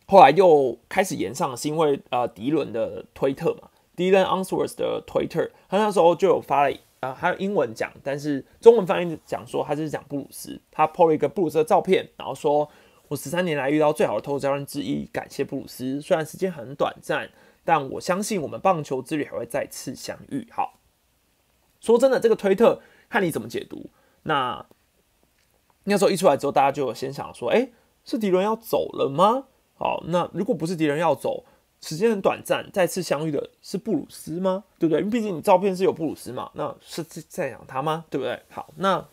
[SPEAKER 1] 后来又开始延上，是因为呃迪伦的推特嘛，迪伦 Answers 的推特，他那时候就有发了啊，还有英文讲，但是中文翻译讲说他就是讲布鲁斯，他 po 了一个布鲁斯的照片，然后说我十三年来遇到最好的投手教练之一，感谢布鲁斯，虽然时间很短暂，但我相信我们棒球之旅还会再次相遇。好。说真的，这个推特看你怎么解读。那那时候一出来之后，大家就先想说：“哎，是迪伦要走了吗？”好，那如果不是迪伦要走，时间很短暂，再次相遇的是布鲁斯吗？对不对？因为毕竟你照片是有布鲁斯嘛，那是在讲他吗？对不对？好，那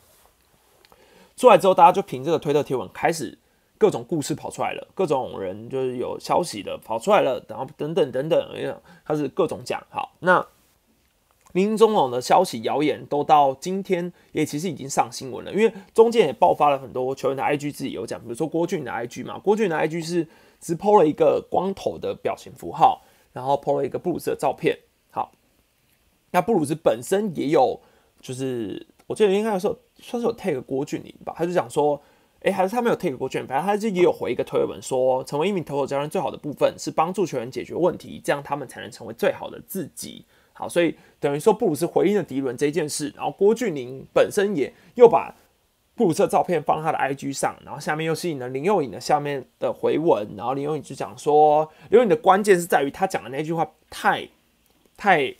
[SPEAKER 1] 出来之后，大家就凭这个推特贴文开始各种故事跑出来了，各种人就是有消息的跑出来了，然后等等等等，哎呀他是各种讲。好，那。林中龙的消息谣言都到今天也其实已经上新闻了，因为中间也爆发了很多球员的 IG 自己有讲，比如说郭俊的 IG 嘛，郭俊的 IG 是只 PO 了一个光头的表情符号，然后 PO 了一个布鲁斯的照片。好，那布鲁斯本身也有，就是我记得应该说算是有 take 郭俊林吧，他就讲说，哎，还是他没有 take 郭俊，反正他就也有回一个推文说，成为一名投手教练最好的部分是帮助球员解决问题，这样他们才能成为最好的自己。好，所以等于说布鲁斯回应了迪伦这件事，然后郭俊霖本身也又把布鲁斯的照片放他的 IG 上，然后下面又吸引了林佑颖的下面的回文，然后林佑颖就讲说，林佑颖的关键是在于他讲的那句话太太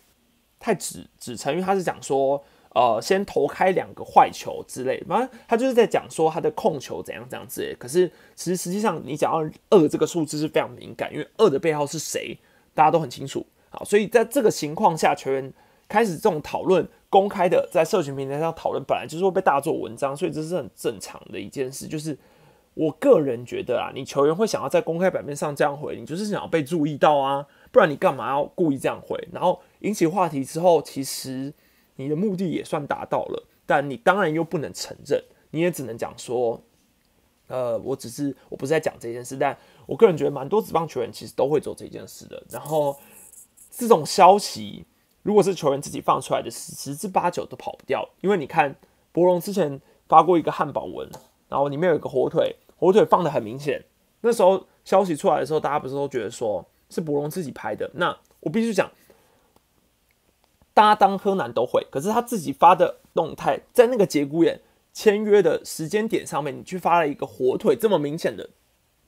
[SPEAKER 1] 太只只成，因为他是讲说，呃，先投开两个坏球之类，反正他就是在讲说他的控球怎样怎样之类。可是其实实际上你讲到二这个数字是非常敏感，因为二的背后是谁，大家都很清楚。好，所以在这个情况下，球员开始这种讨论，公开的在社群平台上讨论，本来就是会被大做文章，所以这是很正常的一件事。就是我个人觉得啊，你球员会想要在公开版面上这样回，你就是想要被注意到啊，不然你干嘛要故意这样回？然后引起话题之后，其实你的目的也算达到了，但你当然又不能承认，你也只能讲说，呃，我只是我不是在讲这件事，但我个人觉得蛮多职棒球员其实都会做这件事的，然后。这种消息，如果是球员自己放出来的，十之八九都跑不掉。因为你看，博龙之前发过一个汉堡文，然后里面有一个火腿，火腿放的很明显。那时候消息出来的时候，大家不是都觉得说是博龙自己拍的？那我必须讲，搭档柯南都会，可是他自己发的动态，在那个节骨眼签约的时间点上面，你去发了一个火腿这么明显的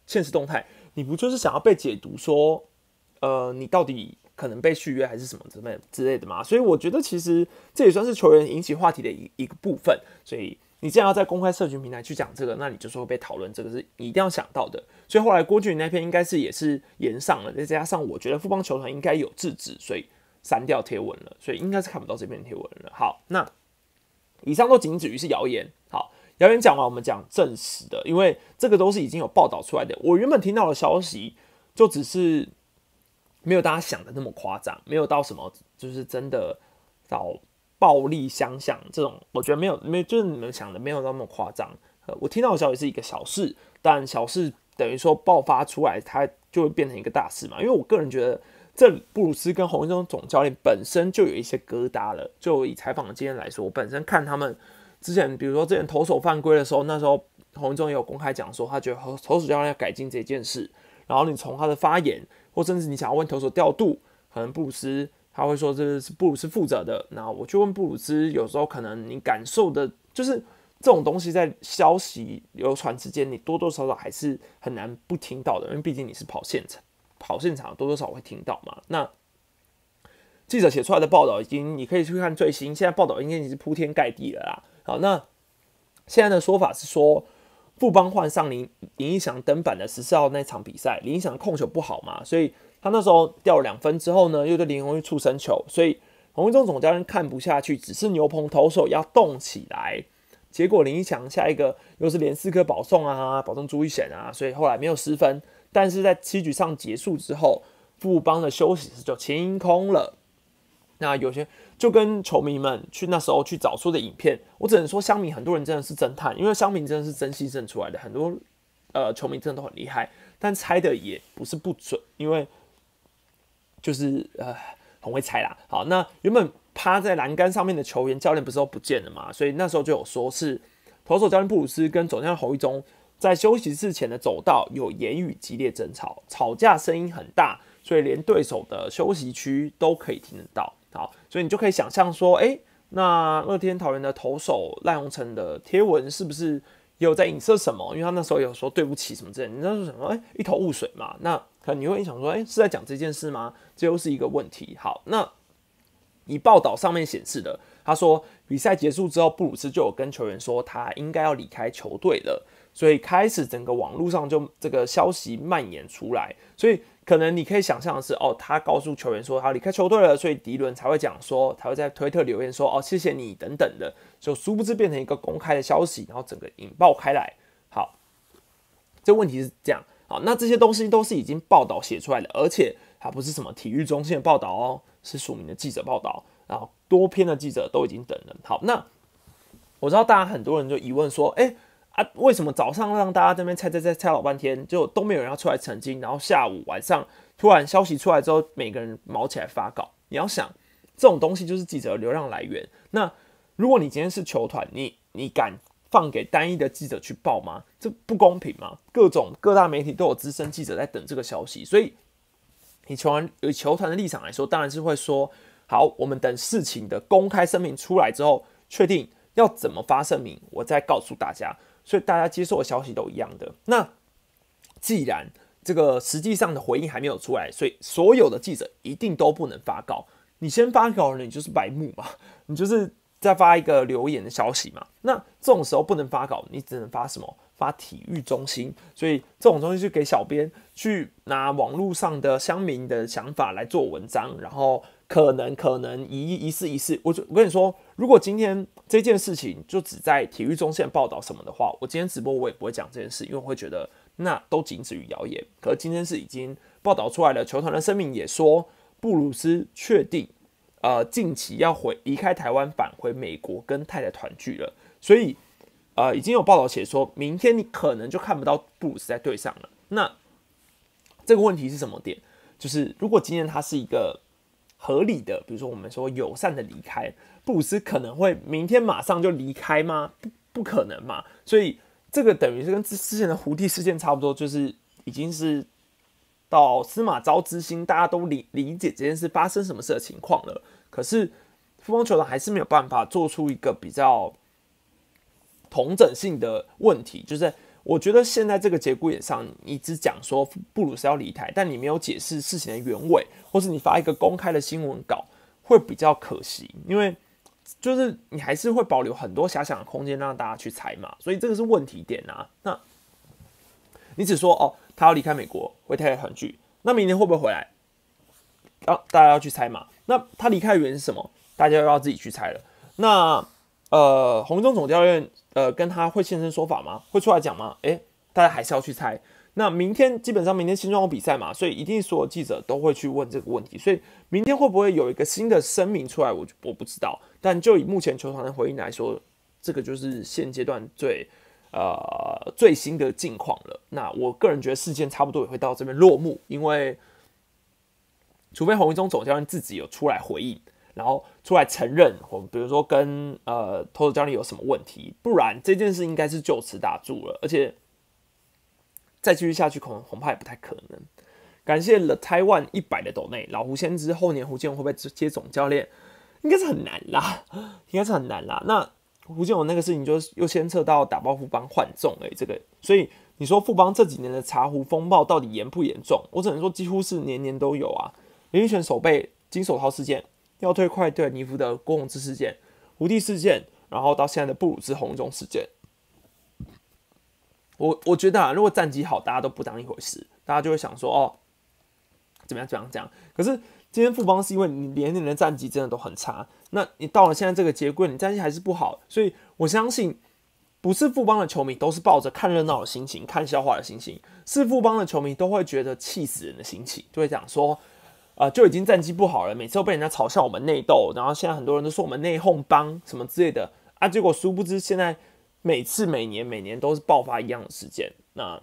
[SPEAKER 1] 现实动态，你不就是想要被解读说，呃，你到底？可能被续约还是什么之类之类的吗，所以我觉得其实这也算是球员引起话题的一一个部分。所以你既然要在公开社群平台去讲这个，那你就说会被讨论，这个是你一定要想到的。所以后来郭俊那篇应该是也是延上了，再加上我觉得富邦球团应该有制止，所以删掉贴文了，所以应该是看不到这篇贴文了。好，那以上都仅止于是谣言。好，谣言讲完，我们讲证实的，因为这个都是已经有报道出来的。我原本听到的消息就只是。没有大家想的那么夸张，没有到什么就是真的到暴力相向这种，我觉得没有，没就是你们想的没有那么夸张。呃，我听到的消息是一个小事，但小事等于说爆发出来，它就会变成一个大事嘛。因为我个人觉得，这布鲁斯跟洪一中总教练本身就有一些疙瘩了。就以采访的经验来说，我本身看他们之前，比如说之前投手犯规的时候，那时候洪一中也有公开讲说，他觉得投手教练要改进这件事。然后你从他的发言。或甚至你想要问投手调度，可能布鲁斯他会说这是布鲁斯负责的。那我去问布鲁斯，有时候可能你感受的，就是这种东西在消息流传之间，你多多少少还是很难不听到的，因为毕竟你是跑现场，跑现场多多少会听到嘛。那记者写出来的报道已经，你可以去看最新，现在报道应该已经是铺天盖地了啦。好，那现在的说法是说。富邦换上林林义祥登板的十四号那场比赛，林义祥控球不好嘛，所以他那时候掉了两分之后呢，又对林红玉触身球，所以洪一中总教练看不下去，只是牛棚投手要动起来。结果林一强下一个又是连四颗保送啊，保送朱一贤啊，所以后来没有失分。但是在七局上结束之后，富邦的休息室就清空了。那有些就跟球迷们去那时候去找出的影片，我只能说香民很多人真的是侦探，因为香民真的是真心认出来的，很多呃球迷真的都很厉害，但猜的也不是不准，因为就是呃很会猜啦。好，那原本趴在栏杆上面的球员教练不是都不见了嘛？所以那时候就有说是投手教练布鲁斯跟总教练侯一中在休息室前的走道有言语激烈争吵，吵架声音很大，所以连对手的休息区都可以听得到。好，所以你就可以想象说，哎，那乐天桃园的投手赖鸿成的贴文是不是有在影射什么？因为他那时候有说对不起什么之类，你那时候想说，哎，一头雾水嘛。那可能你会想说，哎，是在讲这件事吗？这又是一个问题。好，那以报道上面显示的，他说比赛结束之后，布鲁斯就有跟球员说他应该要离开球队了，所以开始整个网络上就这个消息蔓延出来，所以。可能你可以想象的是，哦，他告诉球员说他离开球队了，所以迪伦才会讲说，才会在推特留言说，哦，谢谢你等等的，就殊不知变成一个公开的消息，然后整个引爆开来。好，这问题是这样，好，那这些东西都是已经报道写出来的，而且它不是什么体育中心的报道哦，是署名的记者报道，然后多篇的记者都已经等了。好，那我知道大家很多人就疑问说，哎。啊，为什么早上让大家这边猜猜猜猜老半天，就都没有人要出来澄清？然后下午晚上突然消息出来之后，每个人毛起来发稿。你要想，这种东西就是记者的流量来源。那如果你今天是球团，你你敢放给单一的记者去报吗？这不公平吗？各种各大媒体都有资深记者在等这个消息，所以你球团以球团的立场来说，当然是会说好，我们等事情的公开声明出来之后，确定要怎么发声明，我再告诉大家。所以大家接受的消息都一样的。那既然这个实际上的回应还没有出来，所以所有的记者一定都不能发稿。你先发稿了，你就是白目嘛，你就是在发一个留言的消息嘛。那这种时候不能发稿，你只能发什么？发体育中心。所以这种东西就给小编去拿网络上的乡民的想法来做文章，然后。可能可能一一事一事，我就我跟你说，如果今天这件事情就只在体育中线报道什么的话，我今天直播我也不会讲这件事，因为我会觉得那都仅止于谣言。可是今天是已经报道出来了，球团的声明也说布鲁斯确定，呃，近期要回离开台湾，返回美国跟太太团聚了，所以呃，已经有报道写说明天你可能就看不到布鲁斯在队上了。那这个问题是什么点？就是如果今天他是一个。合理的，比如说我们说友善的离开，布鲁斯可能会明天马上就离开吗？不，不可能嘛。所以这个等于是跟之之前的胡地事件差不多，就是已经是到司马昭之心，大家都理理解这件事发生什么事的情况了。可是富邦球团还是没有办法做出一个比较同整性的问题，就是。我觉得现在这个节骨眼上，你只讲说布鲁斯要离台，但你没有解释事情的原委，或是你发一个公开的新闻稿，会比较可惜，因为就是你还是会保留很多遐想的空间让大家去猜嘛，所以这个是问题点啊。那你只说哦，他要离开美国，会太太团聚，那明年会不会回来？要大家要去猜嘛。那他离开的原因是什么？大家又要自己去猜了。那呃，红中总教练。呃，跟他会现身说法吗？会出来讲吗？诶，大家还是要去猜。那明天基本上明天新庄有比赛嘛，所以一定所有记者都会去问这个问题。所以明天会不会有一个新的声明出来？我我不知道。但就以目前球团的回应来说，这个就是现阶段最呃最新的境况了。那我个人觉得事件差不多也会到这边落幕，因为除非洪一中总教练自己有出来回应。然后出来承认，或比如说跟呃投手教练有什么问题，不然这件事应该是就此打住了，而且再继续下去恐恐怕也不太可能。感谢了台湾一百的斗内老胡先知，后年胡建勇会不会接总教练？应该是很难啦，应该是很难啦。那胡建勇那个事情就又牵扯到打包富邦换重诶，这个，所以你说富邦这几年的茶壶风暴到底严不严重？我只能说几乎是年年都有啊。林育权手背金手套事件。要退快对尼夫的郭宏志事件、胡地事件，然后到现在的布鲁斯红中事件，我我觉得啊，如果战绩好，大家都不当一回事，大家就会想说哦，怎么样怎样这样。可是今天富邦是因为你连年的战绩真的都很差，那你到了现在这个节棍，你战绩还是不好，所以我相信不是富邦的球迷都是抱着看热闹的心情、看笑话的心情，是富邦的球迷都会觉得气死人的心情，就会讲说。啊，就已经战绩不好了，每次都被人家嘲笑我们内斗，然后现在很多人都说我们内讧帮什么之类的啊，结果殊不知现在每次每年每年都是爆发一样的事件。那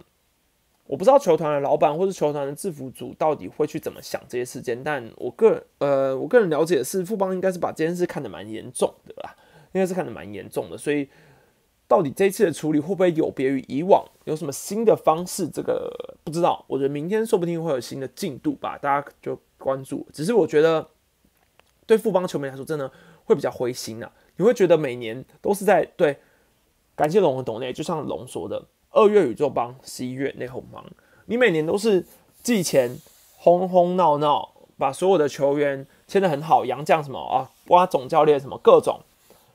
[SPEAKER 1] 我不知道球团的老板或是球团的制服组到底会去怎么想这些事件，但我个人呃，我个人了解的是，富邦应该是把这件事看得蛮严重的啦，应该是看得蛮严重的，所以到底这次的处理会不会有别于以往，有什么新的方式，这个不知道。我觉得明天说不定会有新的进度吧，大家就。关注，只是我觉得对富邦球迷来说，真的会比较灰心啊。你会觉得每年都是在对感谢龙和董内，就像龙说的，二月宇宙帮，十一月内讧帮，你每年都是寄钱轰轰闹闹，把所有的球员签的很好，杨将什么啊，挖总教练什么各种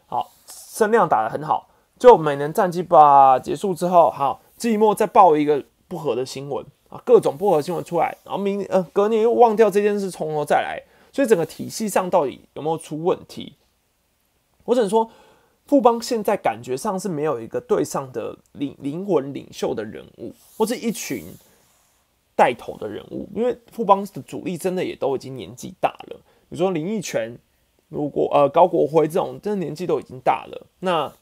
[SPEAKER 1] 好，声量打的很好，就每年战绩吧结束之后，好季末再报一个不合的新闻。啊，各种不合新闻出来，然后明呃隔年又忘掉这件事，从头再来，所以整个体系上到底有没有出问题？我只能说，富邦现在感觉上是没有一个对上的灵灵魂领袖的人物，或者一群带头的人物，因为富邦的主力真的也都已经年纪大了。比如说林奕泉，如果呃高国辉这种，真的年纪都已经大了。那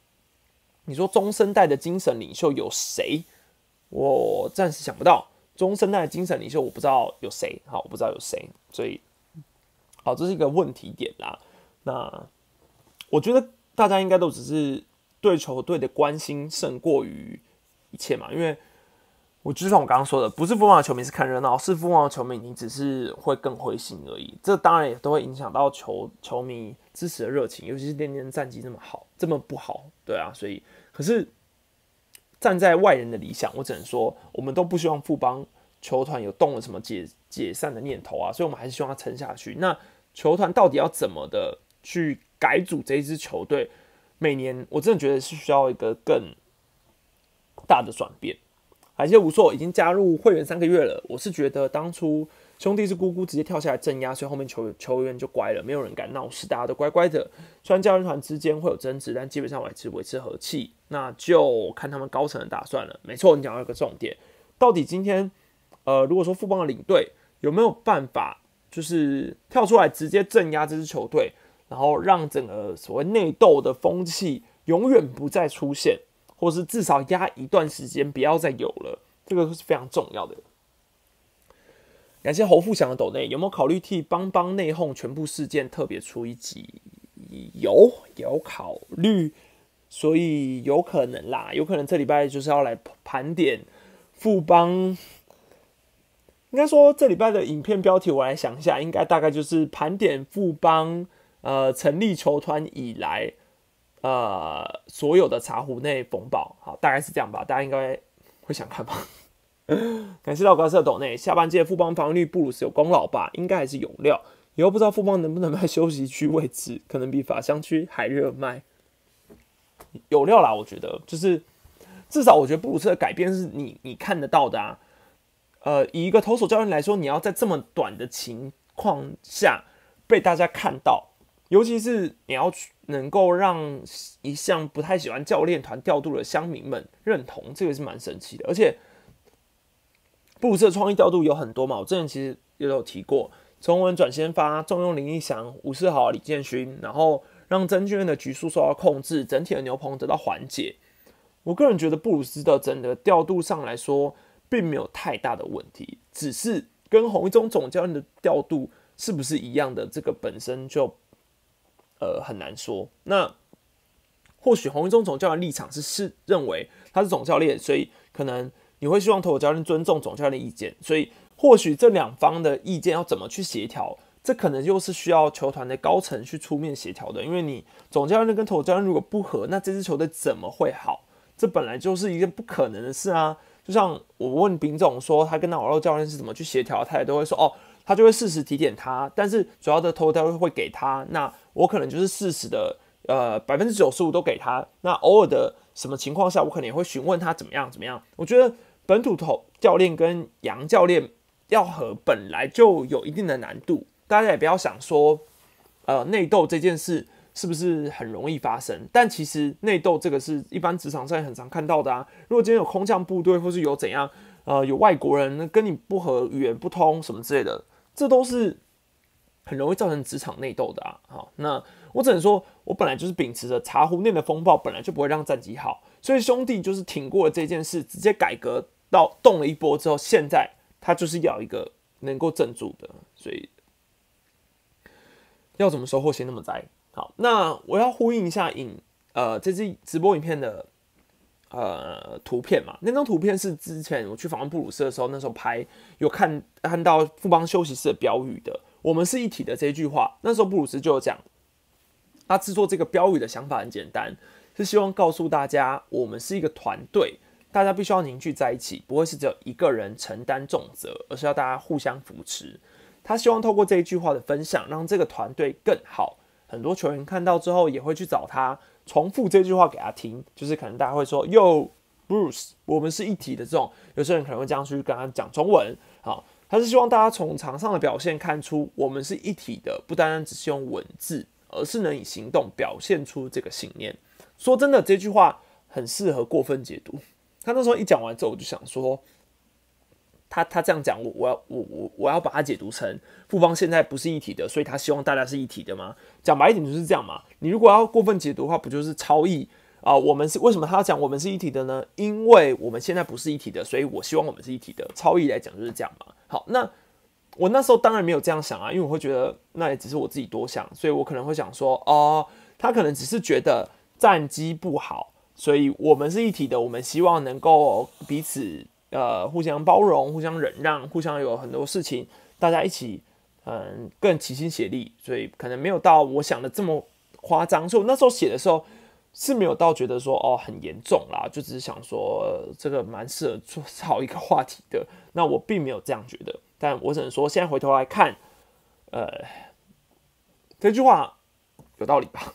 [SPEAKER 1] 你说中生代的精神领袖有谁？我暂时想不到。中生代的精神领袖，我不知道有谁，好，我不知道有谁，所以，好，这是一个问题点啦。那我觉得大家应该都只是对球队的关心胜过于一切嘛，因为我就像我刚刚说的，不是疯狂的球迷是看热闹，是疯狂的球迷你只是会更灰心而已。这当然也都会影响到球球迷支持的热情，尤其是年年战绩这么好，这么不好，对啊，所以可是。站在外人的理想，我只能说，我们都不希望富邦球团有动了什么解解散的念头啊，所以我们还是希望他撑下去。那球团到底要怎么的去改组这一支球队？每年我真的觉得是需要一个更大的转变。海蟹无错已经加入会员三个月了，我是觉得当初。兄弟是姑姑直接跳下来镇压，所以后面球球员就乖了，没有人敢闹事，大家都乖乖的。虽然教练团之间会有争执，但基本上维持维持和气，那就看他们高层的打算了。没错，你讲到一个重点，到底今天，呃，如果说富邦的领队有没有办法，就是跳出来直接镇压这支球队，然后让整个所谓内斗的风气永远不再出现，或是至少压一段时间不要再有了，这个是非常重要的。感谢侯富祥的抖内，有没有考虑替邦邦内讧全部事件特别出一集？有，有考虑，所以有可能啦，有可能这礼拜就是要来盘点富邦。应该说这礼拜的影片标题，我来想一下，应该大概就是盘点富邦呃成立球团以来呃所有的茶壶内风暴，好，大概是这样吧，大家应该会想看吧。感谢老高色斗内，下半届富邦防御率布鲁斯有功劳吧？应该还是有料。以后不知道富邦能不能卖休息区位置，可能比法香区还热卖。有料啦，我觉得就是至少我觉得布鲁斯的改变是你你看得到的啊。呃，以一个投手教练来说，你要在这么短的情况下被大家看到，尤其是你要去能够让一向不太喜欢教练团调度的乡民们认同，这个是蛮神奇的，而且。布鲁斯的创意调度有很多嘛，我之前其实也有提过，从文转先发，重用林义祥、吴世豪、李建勋，然后让曾俊彦的局数受到控制，整体的牛棚得到缓解。我个人觉得布鲁斯的整个调度上来说，并没有太大的问题，只是跟洪一中总教练的调度是不是一样的，这个本身就呃很难说。那或许洪一中总教练立场是是认为他是总教练，所以可能。你会希望投手教练尊重总教练意见，所以或许这两方的意见要怎么去协调，这可能又是需要球团的高层去出面协调的。因为你总教练跟投教练如果不合，那这支球队怎么会好？这本来就是一件不可能的事啊！就像我问丙总说，他跟那老肉教练是怎么去协调，他也都会说哦，他就会适时提点他，但是主要的投手教练会给他，那我可能就是适时的，呃，百分之九十五都给他。那偶尔的什么情况下，我可能也会询问他怎么样怎么样。我觉得。本土投教练跟杨教练要和本来就有一定的难度，大家也不要想说，呃，内斗这件事是不是很容易发生？但其实内斗这个是一般职场上很常看到的啊。如果今天有空降部队，或是有怎样，呃，有外国人跟你不合、语言不通什么之类的，这都是很容易造成职场内斗的啊。好，那我只能说，我本来就是秉持着茶壶内的风暴本来就不会让战绩好，所以兄弟就是挺过了这件事，直接改革到动了一波之后，现在。他就是要一个能够镇住的，所以要怎么收获先那么栽。好，那我要呼应一下影呃这支直播影片的呃图片嘛，那张图片是之前我去访问布鲁斯的时候，那时候拍有看看到富邦休息室的标语的，我们是一体的这句话，那时候布鲁斯就有讲，他制作这个标语的想法很简单，是希望告诉大家，我们是一个团队。大家必须要凝聚在一起，不会是只有一个人承担重责，而是要大家互相扶持。他希望透过这一句话的分享，让这个团队更好。很多球员看到之后，也会去找他重复这句话给他听，就是可能大家会说哟 Bruce，我们是一体的。”这种有些人可能会这样去跟他讲中文。好，他是希望大家从场上的表现看出，我们是一体的，不单单只是用文字，而是能以行动表现出这个信念。说真的，这句话很适合过分解读。他那时候一讲完之后，我就想说，他他这样讲，我我要我我我要把它解读成复方现在不是一体的，所以他希望大家是一体的吗？讲白一点就是这样嘛。你如果要过分解读的话，不就是超意啊？我们是为什么他要讲我们是一体的呢？因为我们现在不是一体的，所以我希望我们是一体的。超意来讲就是这样嘛。好，那我那时候当然没有这样想啊，因为我会觉得那也只是我自己多想，所以我可能会想说，哦，他可能只是觉得战机不好。所以，我们是一体的。我们希望能够彼此呃互相包容、互相忍让、互相有很多事情，大家一起嗯更齐心协力。所以可能没有到我想的这么夸张。所以我那时候写的时候是没有到觉得说哦很严重啦，就只是想说这个蛮适合做好一个话题的。那我并没有这样觉得，但我只能说现在回头来看，呃，这句话有道理吧。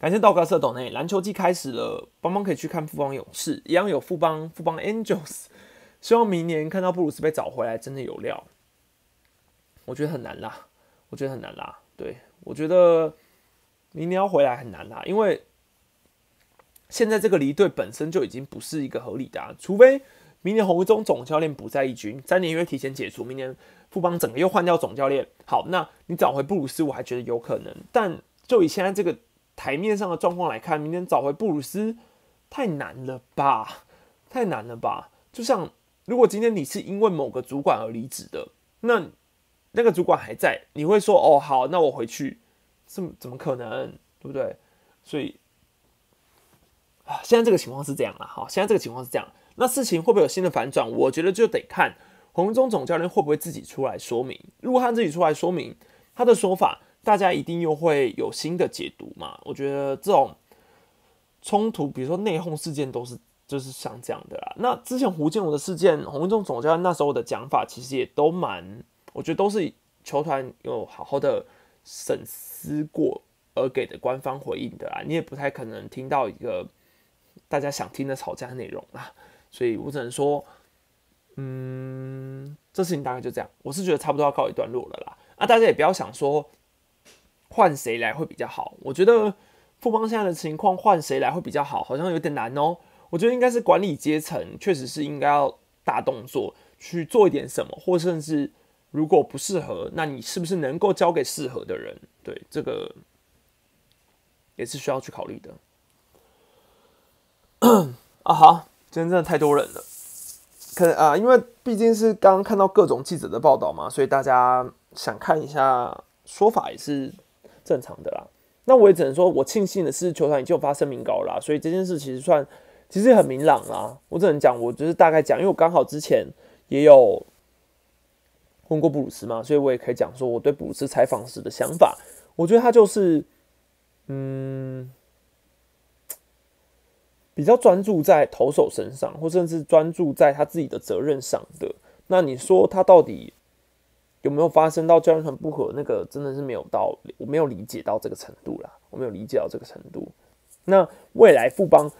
[SPEAKER 1] 感谢道格社董内，篮球季开始了，邦邦可以去看富邦勇士，一样有富邦富邦 Angels。希望明年看到布鲁斯被找回来，真的有料。我觉得很难啦，我觉得很难啦。对我觉得明年要回来很难啦，因为现在这个离队本身就已经不是一个合理的，除非明年红中总教练不在一军，三年约提前解除，明年富邦整个又换掉总教练。好，那你找回布鲁斯，我还觉得有可能，但就以现在这个。台面上的状况来看，明天找回布鲁斯太难了吧？太难了吧？就像如果今天你是因为某个主管而离职的，那那个主管还在，你会说哦好，那我回去，怎么怎么可能？对不对？所以啊，现在这个情况是这样了。好，现在这个情况是这样，那事情会不会有新的反转？我觉得就得看红中总教练会不会自己出来说明。如果他自己出来说明，他的说法。大家一定又会有新的解读嘛？我觉得这种冲突，比如说内讧事件，都是就是像这样的啦。那之前胡建荣的事件，洪忠总教练那时候的讲法，其实也都蛮，我觉得都是球团有好好的审思过而给的官方回应的啦。你也不太可能听到一个大家想听的吵架内容啦。所以我只能说，嗯，这事情大概就这样。我是觉得差不多要告一段落了啦。啊，大家也不要想说。换谁来会比较好？我觉得富邦现在的情况，换谁来会比较好，好像有点难哦。我觉得应该是管理阶层，确实是应该要大动作去做一点什么，或甚至如果不适合，那你是不是能够交给适合的人？对，这个也是需要去考虑的。啊，好，今天真的太多人了，可啊，因为毕竟是刚刚看到各种记者的报道嘛，所以大家想看一下说法也是。正常的啦，那我也只能说，我庆幸的是球团已经有发声明稿啦，所以这件事其实算其实很明朗啦。我只能讲，我就是大概讲，因为我刚好之前也有问过布鲁斯嘛，所以我也可以讲说我对布鲁斯采访时的想法。我觉得他就是嗯，比较专注在投手身上，或甚至专注在他自己的责任上的。那你说他到底？有没有发生到教练团不合？那个真的是没有到，我没有理解到这个程度啦，我没有理解到这个程度。那未来富邦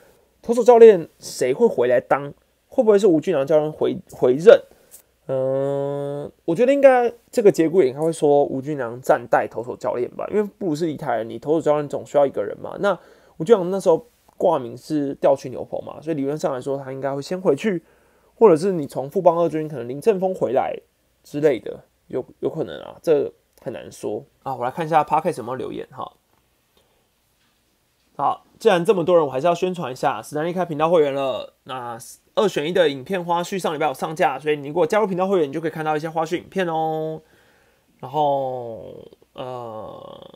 [SPEAKER 1] 投手教练谁会回来当？会不会是吴俊良教练回回任？嗯，我觉得应该这个节骨眼应该会说吴俊良暂代投手教练吧，因为布鲁斯离台了，你投手教练总需要一个人嘛。那吴俊良那时候挂名是调去牛棚嘛，所以理论上来说他应该会先回去，或者是你从富邦二军可能林正峰回来之类的，有有可能啊，这很难说啊。我来看一下 Parkes 有没有留言哈。好，既然这么多人，我还是要宣传一下，史丹利开频道会员了。那二选一的影片花絮上礼拜有上架，所以你如果加入频道会员，你就可以看到一些花絮影片哦。然后，呃，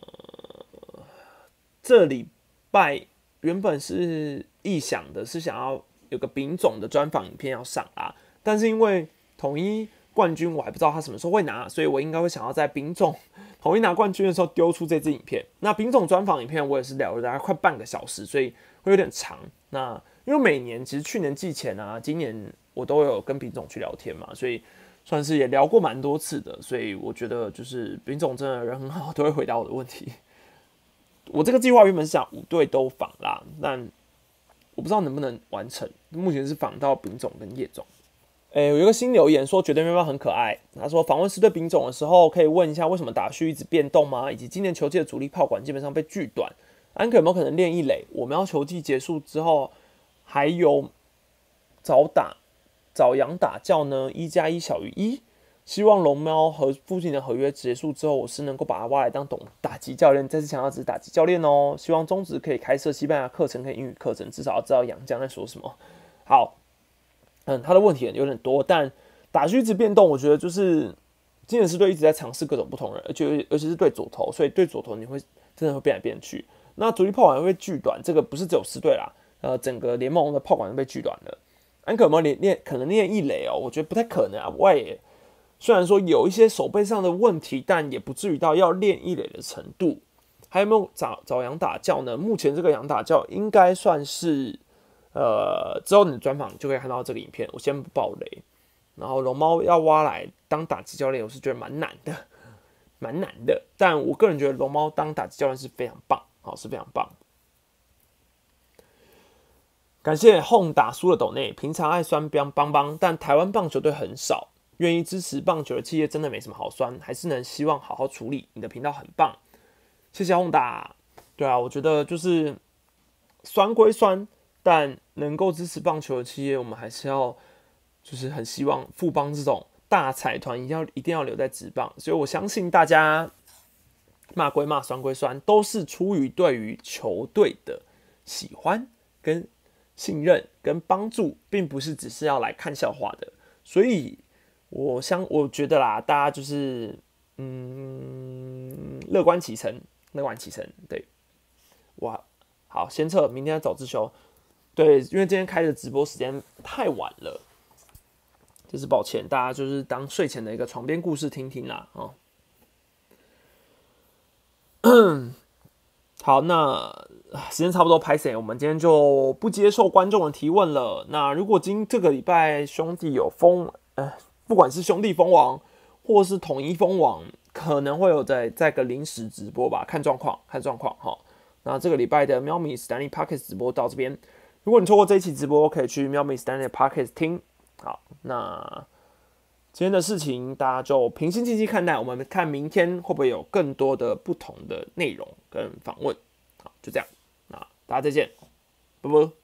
[SPEAKER 1] 这礼拜原本是臆想的是想要有个丙总的专访影片要上啊，但是因为统一冠军，我还不知道他什么时候会拿，所以我应该会想要在丙总。统一拿冠军的时候丢出这支影片，那丙总专访影片我也是聊了大概快半个小时，所以会有点长。那因为每年其实去年季前啊，今年我都有跟丙总去聊天嘛，所以算是也聊过蛮多次的。所以我觉得就是丙总真的人很好，都会回答我的问题。我这个计划原本是想五队都访啦，但我不知道能不能完成。目前是访到丙总跟叶总。诶，有一个新留言说绝对喵喵很可爱。他说访问师队兵种的时候，可以问一下为什么打序一直变动吗？以及今年球季的主力炮管基本上被锯短，安可有没有可能练一垒？我们要球季结束之后还有早打早阳打教呢？一加一小于一。希望龙猫和附近的合约结束之后，我是能够把他挖来当懂打击教练。再次强调，只是打击教练哦。希望中职可以开设西班牙课程，跟英语课程，至少要知道杨江在说什么。好。嗯，他的问题有点多，但打序一直变动，我觉得就是今年是队一直在尝试各种不同人，而且尤其是对左投，所以对左投你会真的会变来变去。那主力炮管会锯短，这个不是只有四队啦，呃，整个联盟的炮管都被锯短了。安可有没有练练？可能练一垒哦，我觉得不太可能啊。外野虽然说有一些手背上的问题，但也不至于到要练一垒的程度。还有没有找找羊打教呢？目前这个羊打教应该算是。呃，之后你的专访就可以看到这个影片。我先不爆雷，然后龙猫要挖来当打击教练，我是觉得蛮难的，蛮难的。但我个人觉得龙猫当打击教练是非常棒，好是非常棒。感谢 home 打输了斗内，平常爱酸帮帮帮，但台湾棒球队很少愿意支持棒球的企业，真的没什么好酸，还是能希望好好处理。你的频道很棒，谢谢 home 打。对啊，我觉得就是酸归酸。但能够支持棒球的企业，我们还是要，就是很希望富邦这种大财团一定要一定要留在职棒。所以我相信大家骂归骂，酸归酸，都是出于对于球队的喜欢、跟信任、跟帮助，并不是只是要来看笑话的。所以我相我觉得啦，大家就是嗯，乐观其成，乐观其成。对，哇，好，先撤，明天早自修。对，因为今天开的直播时间太晚了，就是抱歉，大家就是当睡前的一个床边故事听听啦啊。好，那时间差不多拍谁？我们今天就不接受观众的提问了。那如果今这个礼拜兄弟有封，呃，不管是兄弟封王或是统一封王，可能会有在在个临时直播吧，看状况，看状况哈。那这个礼拜的喵咪 Stanley Pockets 直播到这边。如果你错过这一期直播，可以去喵咪 Stanley Podcast 听。好，那今天的事情大家就平心静气看待。我们看明天会不会有更多的不同的内容跟访问。好，就这样，那大家再见，拜拜。